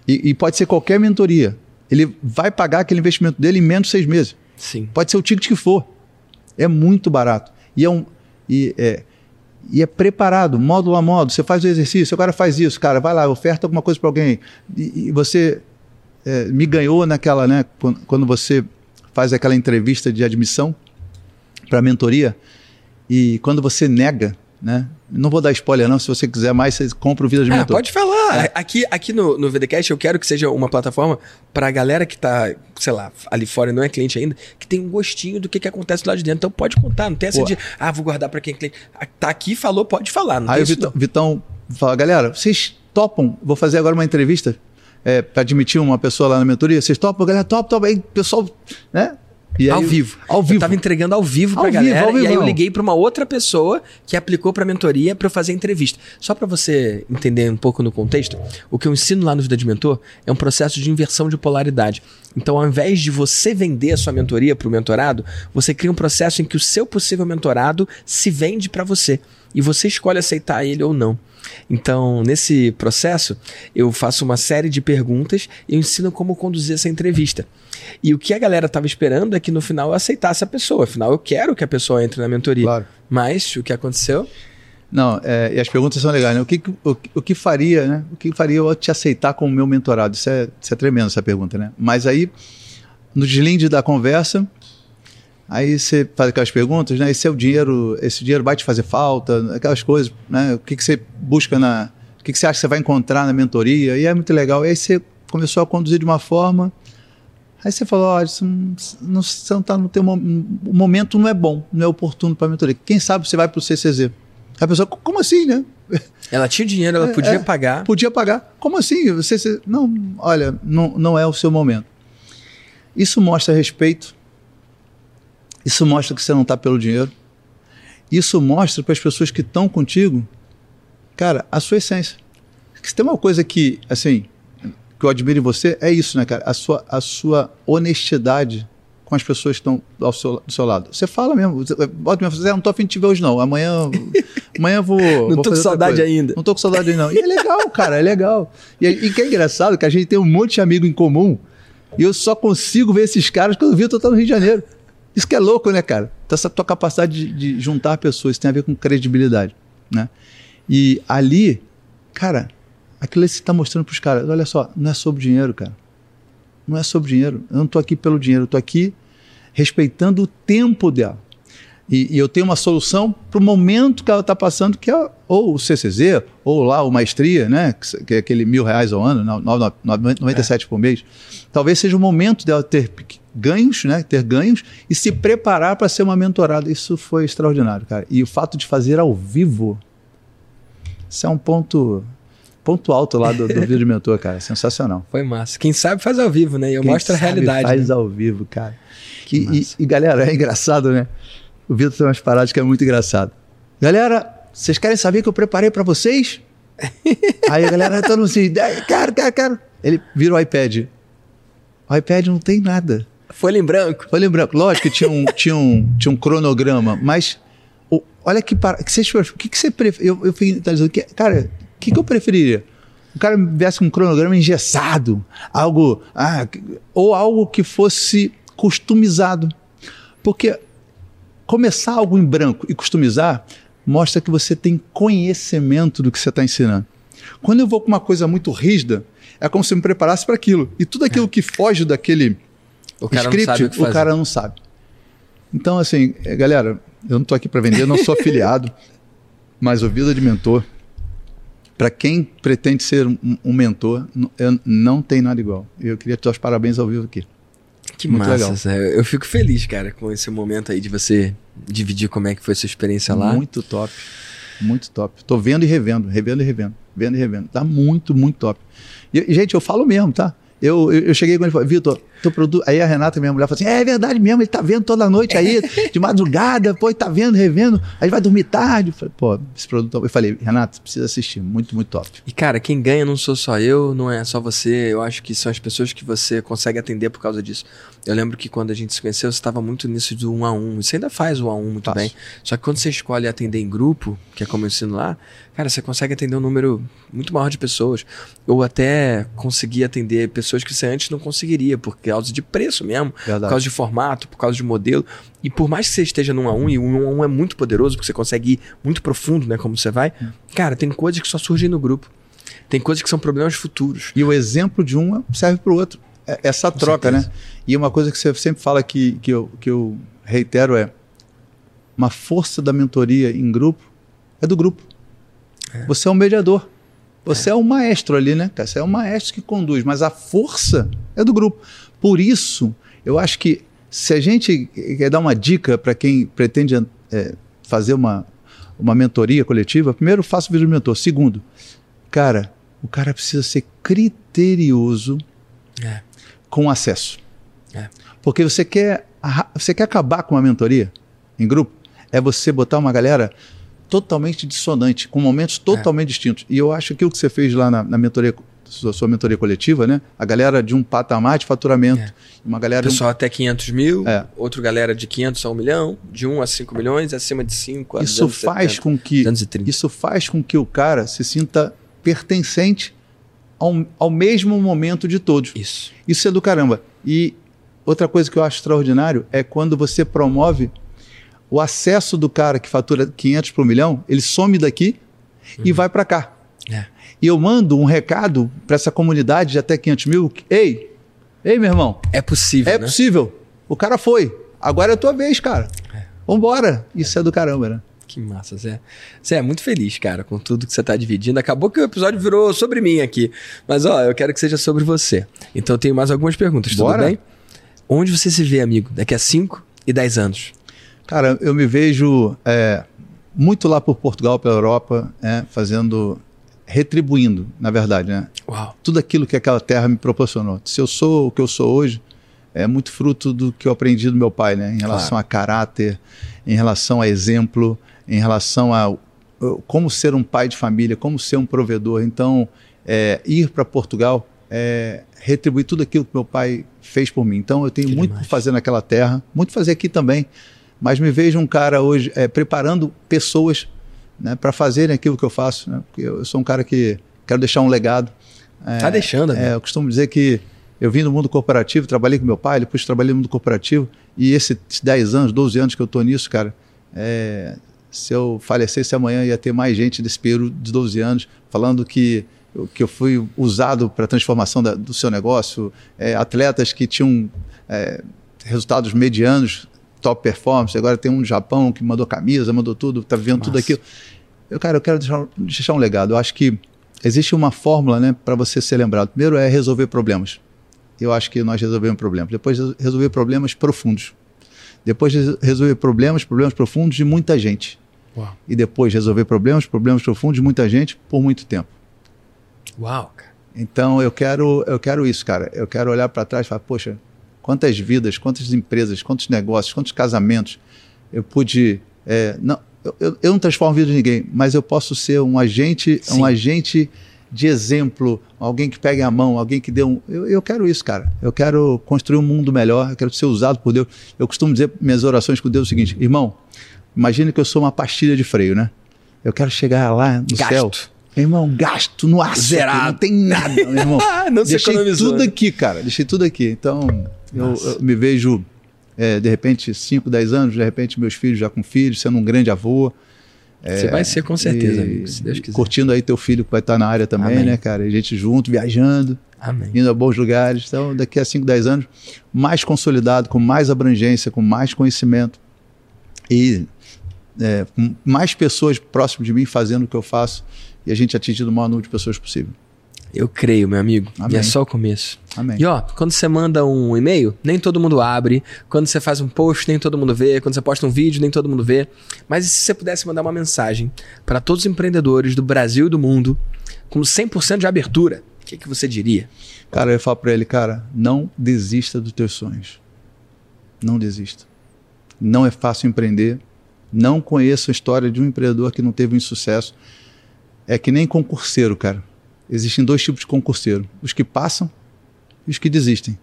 E, e pode ser qualquer mentoria. Ele vai pagar aquele investimento dele em menos de seis meses. Sim. Pode ser o ticket que for. É muito barato. E é um. E é, e é preparado, módulo a módulo. Você faz o exercício, o cara faz isso, cara, vai lá, oferta alguma coisa para alguém. E, e, você é, me ganhou naquela, né? Quando você faz aquela entrevista de admissão para a mentoria e quando você nega, né? Não vou dar spoiler, não. Se você quiser mais, você compra o Vida de é, Mentor. Pode falar. É. Aqui, aqui no, no VDCast eu quero que seja uma plataforma para a galera que está, sei lá, ali fora e não é cliente ainda, que tem um gostinho do que, que acontece lá de dentro. Então pode contar. Não tem essa Pô. de, ah, vou guardar para quem é cliente. Ah, tá aqui, falou, pode falar. Não Aí o Vitão, Vitão fala, galera, vocês topam? Vou fazer agora uma entrevista é, para admitir uma pessoa lá na mentoria, vocês topam? Galera, top, top. Aí o pessoal, né? E ao vivo. Ao vivo. Eu tava entregando ao vivo pra ao galera. Vivo, e aí eu liguei para uma outra pessoa que aplicou pra mentoria para eu fazer a entrevista. Só para você entender um pouco no contexto, o que eu ensino lá no Vida de Mentor é um processo de inversão de polaridade. Então, ao invés de você vender a sua mentoria para o mentorado, você cria um processo em que o seu possível mentorado se vende para você. E você escolhe aceitar ele ou não. Então, nesse processo, eu faço uma série de perguntas e eu ensino como conduzir essa entrevista. E o que a galera estava esperando é que no final eu aceitasse a pessoa. Afinal, eu quero que a pessoa entre na mentoria. Claro. Mas o que aconteceu? Não, é, e as perguntas são legais, né? O que, o, o, que faria, né? O que faria eu te aceitar como meu mentorado? Isso é, isso é tremendo, essa pergunta, né? Mas aí, no deslinde da conversa, aí você faz aquelas perguntas, né? Esse é o dinheiro, esse dinheiro vai te fazer falta, aquelas coisas, né? O que, que você busca na... O que, que você acha que você vai encontrar na mentoria? E é muito legal. E aí você começou a conduzir de uma forma Aí você falou, olha, isso não, você não está no teu o momento não é bom, não é oportuno para a mentoria. Quem sabe você vai para o CCZ? A pessoa, como assim, né? Ela tinha dinheiro, ela é, podia é, pagar. Podia pagar. Como assim? Você, não, olha, não, não é o seu momento. Isso mostra respeito. Isso mostra que você não está pelo dinheiro. Isso mostra para as pessoas que estão contigo Cara, a sua essência. Se tem uma coisa que, assim, que eu admiro em você, é isso, né, cara? A sua, a sua honestidade com as pessoas que estão ao seu, do seu lado. Você fala mesmo, bota mesmo, você não tô afim de te ver hoje não, amanhã, amanhã vou... não vou tô com saudade ainda. Não tô com saudade ainda não. E é legal, cara, é legal. E, e que é engraçado que a gente tem um monte de amigo em comum e eu só consigo ver esses caras quando eu vi eu tô no Rio de Janeiro. Isso que é louco, né, cara? Então, essa tua capacidade de, de juntar pessoas tem a ver com credibilidade, né? E ali, cara, aquilo que você está mostrando para os caras, olha só, não é sobre dinheiro, cara. Não é sobre dinheiro. Eu não estou aqui pelo dinheiro, eu estou aqui respeitando o tempo dela. E, e eu tenho uma solução para o momento que ela está passando, que é ou o CCZ, ou lá o Maestria, né? Que, que é aquele mil reais ao ano, 97 é. por mês. Talvez seja o momento dela ter ganhos, né? Ter ganhos e se preparar para ser uma mentorada. Isso foi extraordinário, cara. E o fato de fazer ao vivo, isso é um ponto ponto alto lá do, do vídeo mentor, cara. Sensacional. Foi massa. Quem sabe faz ao vivo, né? E eu Quem mostro a realidade. Faz né? ao vivo, cara. Que e, e, galera, é engraçado, né? O Vitor tem umas paradas que é muito engraçado. Galera, vocês querem saber que eu preparei para vocês? Aí a galera tá no assim, cara, cara, cara. Ele vira o iPad. O iPad não tem nada. Folha em branco. Folha em branco. Lógico que tinha um, tinha um, tinha um cronograma, mas o, olha que, para, que vocês, o que, que você prefere? Eu, eu fiquei dizendo, que, cara, o que, que eu preferiria? O cara viesse com um cronograma engessado, algo, ah, ou algo que fosse customizado. Porque começar algo em branco e customizar mostra que você tem conhecimento do que você está ensinando. Quando eu vou com uma coisa muito rígida, é como se eu me preparasse para aquilo. E tudo aquilo é. que foge daquele o script, o, o cara não sabe. Então, assim, é, galera, eu não estou aqui para vender, eu não sou afiliado, mas o Vida de Mentor, para quem pretende ser um, um mentor, eu, não tem nada igual. Eu queria te dar os parabéns ao vivo aqui. Que Muito massa, legal. Eu fico feliz, cara, com esse momento aí de você dividir como é que foi a sua experiência lá. Muito top. Muito top. Tô vendo e revendo, revendo e revendo, vendo e revendo. Tá muito, muito top. E, gente, eu falo mesmo, tá? Eu, eu, eu cheguei com ele e falei, Vitor, teu produto. Aí a Renata, minha mulher, falou assim: é, é verdade mesmo, ele tá vendo toda noite aí, de madrugada, pô, ele tá vendo, revendo, aí vai dormir tarde. Eu falei, pô, esse produto. Eu falei, Renata, precisa assistir, muito, muito top. E cara, quem ganha não sou só eu, não é só você, eu acho que são as pessoas que você consegue atender por causa disso. Eu lembro que quando a gente se conheceu, você estava muito nisso do um a um. Você ainda faz o um a um muito Faço. bem. Só que quando você escolhe atender em grupo, que é como eu ensino lá, cara, você consegue atender um número muito maior de pessoas. Ou até conseguir atender pessoas que você antes não conseguiria, por causa de preço mesmo, Verdade. por causa de formato, por causa de modelo. E por mais que você esteja num a um, e o um a um é muito poderoso, porque você consegue ir muito profundo, né? Como você vai, hum. cara, tem coisas que só surgem no grupo. Tem coisas que são problemas futuros. E o exemplo de um serve para o outro. É, essa Com troca, né? certeza. né? E uma coisa que você sempre fala que, que, eu, que eu reitero é uma força da mentoria em grupo é do grupo. É. Você é um mediador. Você é. é um maestro ali, né? Você é um maestro que conduz, mas a força é do grupo. Por isso, eu acho que se a gente quer dar uma dica para quem pretende é, fazer uma, uma mentoria coletiva, primeiro, faça o vídeo mentor. Segundo, cara, o cara precisa ser criterioso é. com acesso. É. Porque você quer, você quer acabar com uma mentoria em grupo, é você botar uma galera totalmente dissonante, com momentos totalmente é. distintos. E eu acho que aquilo que você fez lá na, na mentoria, sua, sua, mentoria coletiva, né? A galera de um patamar de faturamento, é. uma galera... Pessoal um... até 500 mil, é. outro galera de 500 a 1 milhão, de 1 a 5 milhões, acima de 5 a isso faz com que Isso faz com que o cara se sinta pertencente ao, ao mesmo momento de todos. Isso. Isso é do caramba. E Outra coisa que eu acho extraordinário é quando você promove o acesso do cara que fatura 500 por milhão, ele some daqui uhum. e vai para cá. É. E eu mando um recado para essa comunidade de até 500 mil: ei, ei, meu irmão. É possível. É né? possível. O cara foi. Agora é a tua vez, cara. É. Vambora. Isso é. é do caramba, né? Que massa, Zé. Zé, muito feliz, cara, com tudo que você está dividindo. Acabou que o episódio virou sobre mim aqui. Mas, ó, eu quero que seja sobre você. Então, eu tenho mais algumas perguntas, Bora? tudo bem? Onde você se vê, amigo, daqui a 5 e 10 anos? Cara, eu me vejo é, muito lá por Portugal, pela Europa, é, fazendo, retribuindo, na verdade, né? Uau. Tudo aquilo que aquela terra me proporcionou. Se eu sou o que eu sou hoje, é muito fruto do que eu aprendi do meu pai, né? Em relação claro. a caráter, em relação a exemplo, em relação a como ser um pai de família, como ser um provedor. Então, é, ir para Portugal é retribuir tudo aquilo que meu pai fez por mim. Então, eu tenho que muito demais. fazer naquela terra, muito fazer aqui também. Mas me vejo um cara hoje é, preparando pessoas né, para fazerem aquilo que eu faço. Né? Porque eu sou um cara que quero deixar um legado. Está é, deixando, né? Eu costumo dizer que eu vim do mundo corporativo, trabalhei com meu pai, depois trabalhei no mundo corporativo. E esses 10 anos, 12 anos que eu estou nisso, cara, é, se eu falecesse amanhã, ia ter mais gente desse período de 12 anos falando que, que eu fui usado para a transformação da, do seu negócio. É, atletas que tinham é, resultados medianos, top performance. Agora tem um do Japão que mandou camisa, mandou tudo, está vivendo Nossa. tudo aquilo. Eu, cara, eu quero deixar, deixar um legado. Eu acho que existe uma fórmula né, para você ser lembrado. Primeiro é resolver problemas. Eu acho que nós resolvemos problemas. Depois, resolver problemas profundos. Depois, resolver problemas, problemas profundos de muita gente. Uau. E depois resolver problemas, problemas profundos de muita gente por muito tempo. Uau, cara. Então eu quero, eu quero isso, cara. Eu quero olhar para trás e falar, poxa, quantas vidas, quantas empresas, quantos negócios, quantos casamentos eu pude. É, não, eu, eu, não transformo a vida de ninguém, mas eu posso ser um agente, Sim. um agente de exemplo, alguém que pegue a mão, alguém que dê um. Eu, eu quero isso, cara. Eu quero construir um mundo melhor, eu quero ser usado por Deus. Eu costumo dizer minhas orações com Deus o seguinte: irmão, imagine que eu sou uma pastilha de freio, né? Eu quero chegar lá no Gasto. céu. Irmão, gasto no aço. Zerado. Não tem nada, meu irmão. não Deixei tudo né? aqui, cara. Deixei tudo aqui. Então, eu, eu, me vejo, é, de repente, 5, 10 anos, de repente, meus filhos já com filhos, sendo um grande avô. Você vai ser com certeza, e, amigo, se Deus quiser. Curtindo aí teu filho que vai estar na área também, Amém. né, cara? A gente junto, viajando, Amém. indo a bons lugares. Então, daqui a 5, 10 anos, mais consolidado, com mais abrangência, com mais conhecimento e é, com mais pessoas próximas de mim fazendo o que eu faço e a gente atingindo o maior número de pessoas possível. Eu creio, meu amigo. Amém. E é só o começo. Amém. E ó, quando você manda um e-mail, nem todo mundo abre. Quando você faz um post, nem todo mundo vê. Quando você posta um vídeo, nem todo mundo vê. Mas e se você pudesse mandar uma mensagem para todos os empreendedores do Brasil e do mundo, com 100% de abertura, o que, que você diria? Cara, eu ia falar para ele, cara, não desista dos teus sonhos. Não desista. Não é fácil empreender. Não conheço a história de um empreendedor que não teve um sucesso. É que nem concurseiro, cara Existem dois tipos de concurseiro: os que passam e os que desistem.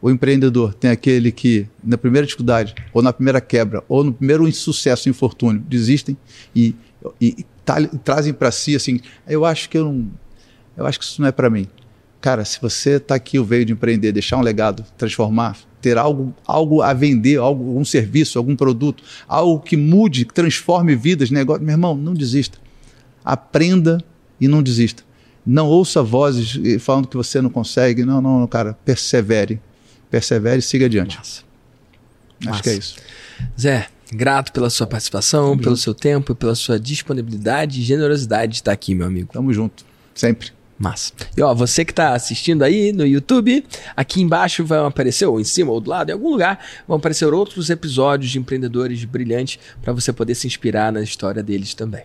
O empreendedor tem aquele que, na primeira dificuldade, ou na primeira quebra, ou no primeiro insucesso, infortúnio, desistem e, e, e trazem para si assim: eu acho que eu não, eu acho que isso não é para mim. Cara, se você está aqui, o veio de empreender, deixar um legado, transformar, ter algo, algo a vender, algo, algum serviço, algum produto, algo que mude, que transforme vidas, negócio, meu irmão, não desista. Aprenda e não desista. Não ouça vozes falando que você não consegue. Não, não, cara. Persevere. Persevere e siga adiante. Massa. Acho Massa. que é isso. Zé, grato pela sua participação, Tamo pelo junto. seu tempo, pela sua disponibilidade e generosidade de estar aqui, meu amigo. Tamo junto. Sempre. Massa. E ó, você que está assistindo aí no YouTube, aqui embaixo vai aparecer, ou em cima, ou do lado, em algum lugar, vão aparecer outros episódios de empreendedores brilhantes para você poder se inspirar na história deles também.